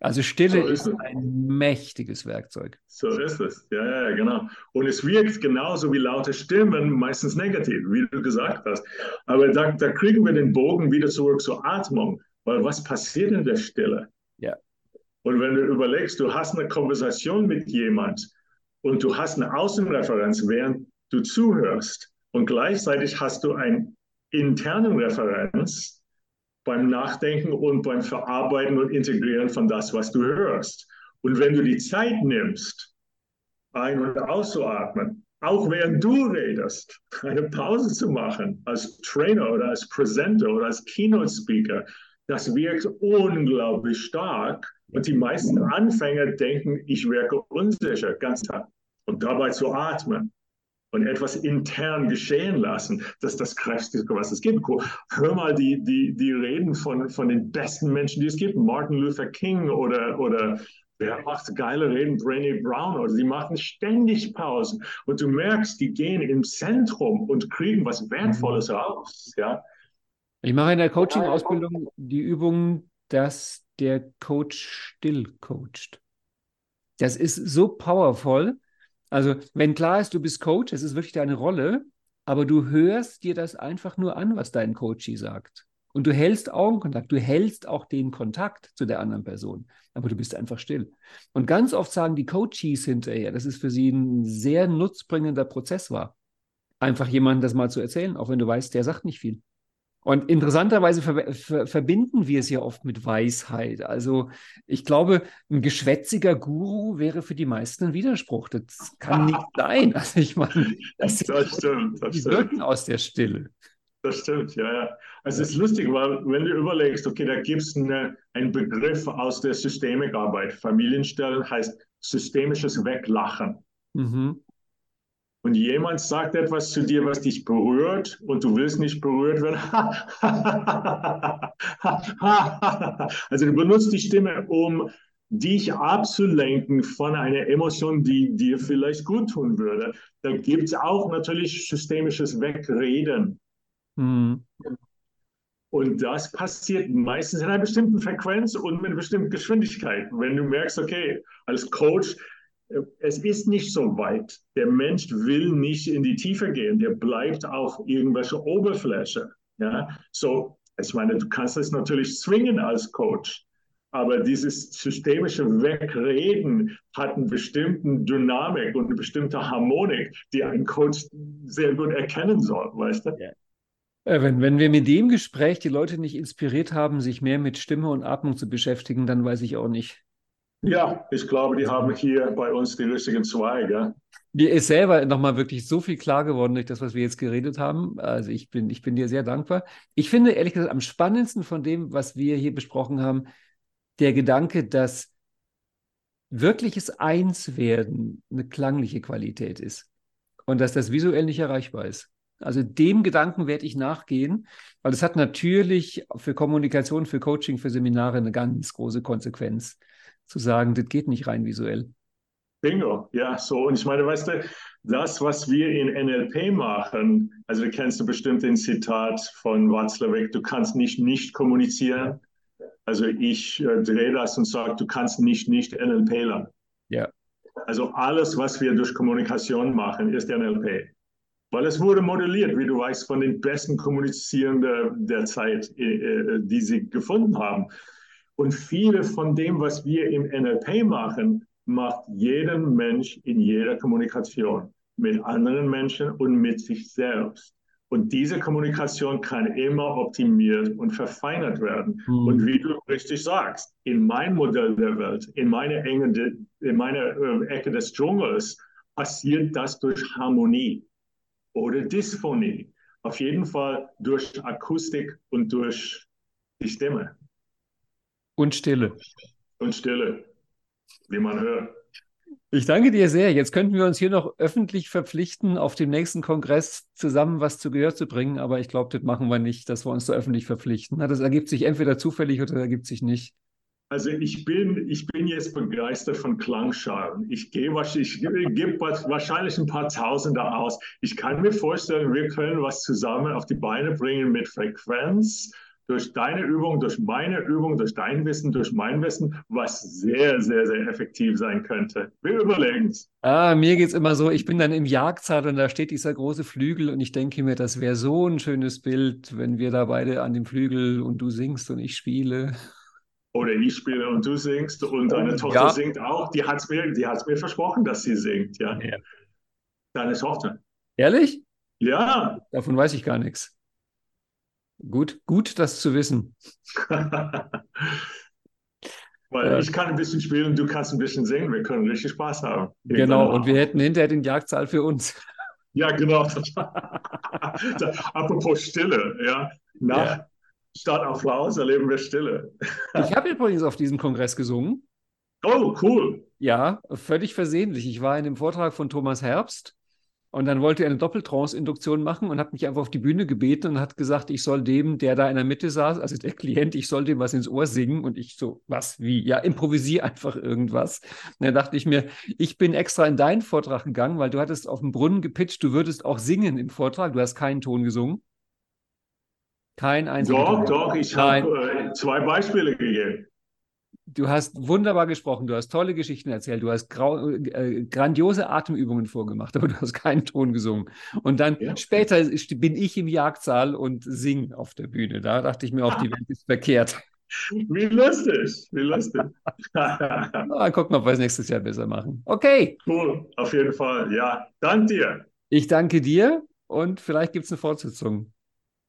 Also Stille so ist, ist ein mächtiges Werkzeug. So ist es, ja, ja, genau. Und es wirkt genauso wie laute Stimmen, meistens negativ, wie du gesagt hast. Aber da, da kriegen wir den Bogen wieder zurück zur Atmung, weil was passiert in der Stille? Ja. Und wenn du überlegst, du hast eine Konversation mit jemand und du hast eine Außenreferenz, während du zuhörst und gleichzeitig hast du eine interne Referenz, beim Nachdenken und beim Verarbeiten und Integrieren von das, was du hörst. Und wenn du die Zeit nimmst, ein- und auszuatmen, auch während du redest, eine Pause zu machen als Trainer oder als Presenter oder als Keynote-Speaker, das wirkt unglaublich stark. Und die meisten Anfänger denken, ich wirke unsicher, ganz klar. Und dabei zu atmen und etwas intern geschehen lassen, das ist das Kräftigste, was es gibt. Hör mal die, die, die Reden von, von den besten Menschen, die es gibt. Martin Luther King oder, oder Wer macht geile Reden? Brené Brown oder sie machen ständig Pausen und du merkst, die gehen im Zentrum und kriegen was Wertvolles raus. Ja. Ich mache in der Coaching-Ausbildung die Übung, dass der Coach still coacht. Das ist so powerful. Also, wenn klar ist, du bist Coach, es ist wirklich deine Rolle, aber du hörst dir das einfach nur an, was dein Coachie sagt. Und du hältst Augenkontakt, du hältst auch den Kontakt zu der anderen Person, aber du bist einfach still. Und ganz oft sagen die Coaches hinterher, dass es für sie ein sehr nutzbringender Prozess war, einfach jemandem das mal zu erzählen, auch wenn du weißt, der sagt nicht viel. Und interessanterweise ver ver verbinden wir es ja oft mit Weisheit. Also ich glaube, ein geschwätziger Guru wäre für die meisten ein Widerspruch. Das kann nicht sein. Also ich meine, das, das stimmt, das die stimmt. wirken aus der Stille. Das stimmt, ja, ja. Also es ist lustig, weil wenn du überlegst, okay, da gibt es eine, einen Begriff aus der Systemikarbeit. Familienstellen heißt systemisches Weglachen. Mhm. Und jemand sagt etwas zu dir, was dich berührt und du willst nicht berührt werden. also du benutzt die Stimme, um dich abzulenken von einer Emotion, die dir vielleicht gut tun würde. Da gibt es auch natürlich systemisches Wegreden. Mhm. Und das passiert meistens in einer bestimmten Frequenz und mit einer bestimmten Geschwindigkeit. Wenn du merkst, okay, als Coach, es ist nicht so weit. Der Mensch will nicht in die Tiefe gehen. Der bleibt auf irgendwelche Oberfläche. Ja, so, ich meine, du kannst es natürlich zwingen als Coach. Aber dieses systemische Wegreden hat einen bestimmten Dynamik und eine bestimmte Harmonik, die ein Coach sehr gut erkennen soll, weißt du? Ja. Äh, wenn, wenn wir mit dem Gespräch die Leute nicht inspiriert haben, sich mehr mit Stimme und Atmung zu beschäftigen, dann weiß ich auch nicht. Ja, ich glaube, die haben hier bei uns die richtigen Zweige. Mir ist selber nochmal wirklich so viel klar geworden durch das, was wir jetzt geredet haben. Also ich bin, ich bin dir sehr dankbar. Ich finde ehrlich gesagt am spannendsten von dem, was wir hier besprochen haben, der Gedanke, dass wirkliches Einswerden eine klangliche Qualität ist und dass das visuell nicht erreichbar ist. Also dem Gedanken werde ich nachgehen, weil es hat natürlich für Kommunikation, für Coaching, für Seminare eine ganz große Konsequenz, zu sagen, das geht nicht rein visuell. Bingo, ja, so. Und ich meine, weißt du, das, was wir in NLP machen, also du kennst du bestimmt den Zitat von Watzlawick, du kannst nicht nicht kommunizieren. Also ich äh, drehe das und sage, du kannst nicht nicht NLP lernen. Ja. Also alles, was wir durch Kommunikation machen, ist NLP. Weil es wurde modelliert, wie du weißt, von den besten Kommunizierenden der Zeit, äh, äh, die sie gefunden haben. Und viele von dem, was wir im NLP machen, macht jeder Mensch in jeder Kommunikation mit anderen Menschen und mit sich selbst. Und diese Kommunikation kann immer optimiert und verfeinert werden. Mhm. Und wie du richtig sagst, in meinem Modell der Welt, in meiner, Enge, in meiner äh, Ecke des Dschungels, passiert das durch Harmonie oder Dysphonie. Auf jeden Fall durch Akustik und durch die Stimme. Und Stille. Und Stille, wie man hört. Ich danke dir sehr. Jetzt könnten wir uns hier noch öffentlich verpflichten, auf dem nächsten Kongress zusammen was zu Gehör zu bringen, aber ich glaube, das machen wir nicht, dass wir uns da öffentlich verpflichten. Das ergibt sich entweder zufällig oder ergibt sich nicht. Also ich bin, ich bin jetzt begeistert von Klangschalen. Ich gehe ich gebe wahrscheinlich ein paar Tausende aus. Ich kann mir vorstellen, wir können was zusammen auf die Beine bringen mit Frequenz, durch deine Übung, durch meine Übung, durch dein Wissen, durch mein Wissen, was sehr, sehr, sehr effektiv sein könnte. Wir überlegen es. Ah, mir geht es immer so, ich bin dann im Jagdsaal und da steht dieser große Flügel und ich denke mir, das wäre so ein schönes Bild, wenn wir da beide an dem Flügel und du singst und ich spiele oder ich spiele und du singst und deine Tochter ja. singt auch. Die hat es mir, mir versprochen, dass sie singt, ja. ja. Deine Tochter. Ehrlich? Ja. Davon weiß ich gar nichts. Gut, gut, das zu wissen. Weil Äh. ich kann ein bisschen spielen, du kannst ein bisschen singen. Wir können richtig Spaß haben. Genau, und wir hätten hinterher den Jagdsaal für uns. Ja, genau. Apropos Stille, ja. Nach Ja. statt Applaus erleben wir Stille. Ich habe übrigens auf diesem Kongress gesungen. Oh, cool. Ja, völlig versehentlich. Ich war in dem Vortrag von Thomas Herbst und dann wollte er eine Doppeltrance-Induktion machen und hat mich einfach auf die Bühne gebeten und hat gesagt, ich soll dem, der da in der Mitte saß, also der Klient, ich soll dem was ins Ohr singen und ich so, was, wie? Ja, improvisier einfach irgendwas. Und dann dachte ich mir, ich bin extra in deinen Vortrag gegangen, weil du hattest auf dem Brunnen gepitcht, du würdest auch singen im Vortrag, du hast keinen Ton gesungen. Kein einziger Doch, Ton. doch, ich habe äh, zwei Beispiele gegeben. Du hast wunderbar gesprochen, du hast tolle Geschichten erzählt, du hast äh, grandiose Atemübungen vorgemacht, aber du hast keinen Ton gesungen. Und dann Ja. später bin ich im Jagdsaal und sing auf der Bühne. Da dachte ich mir auch, die Welt ist verkehrt. Wie lustig, wie lustig. Mal gucken, ob wir es nächstes Jahr besser machen. Okay, cool, auf jeden Fall. Ja, dank dir. ich danke dir und vielleicht gibt es eine Fortsetzung.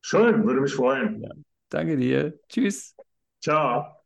Schön, würde mich freuen. Danke dir. Tschüss. Ciao.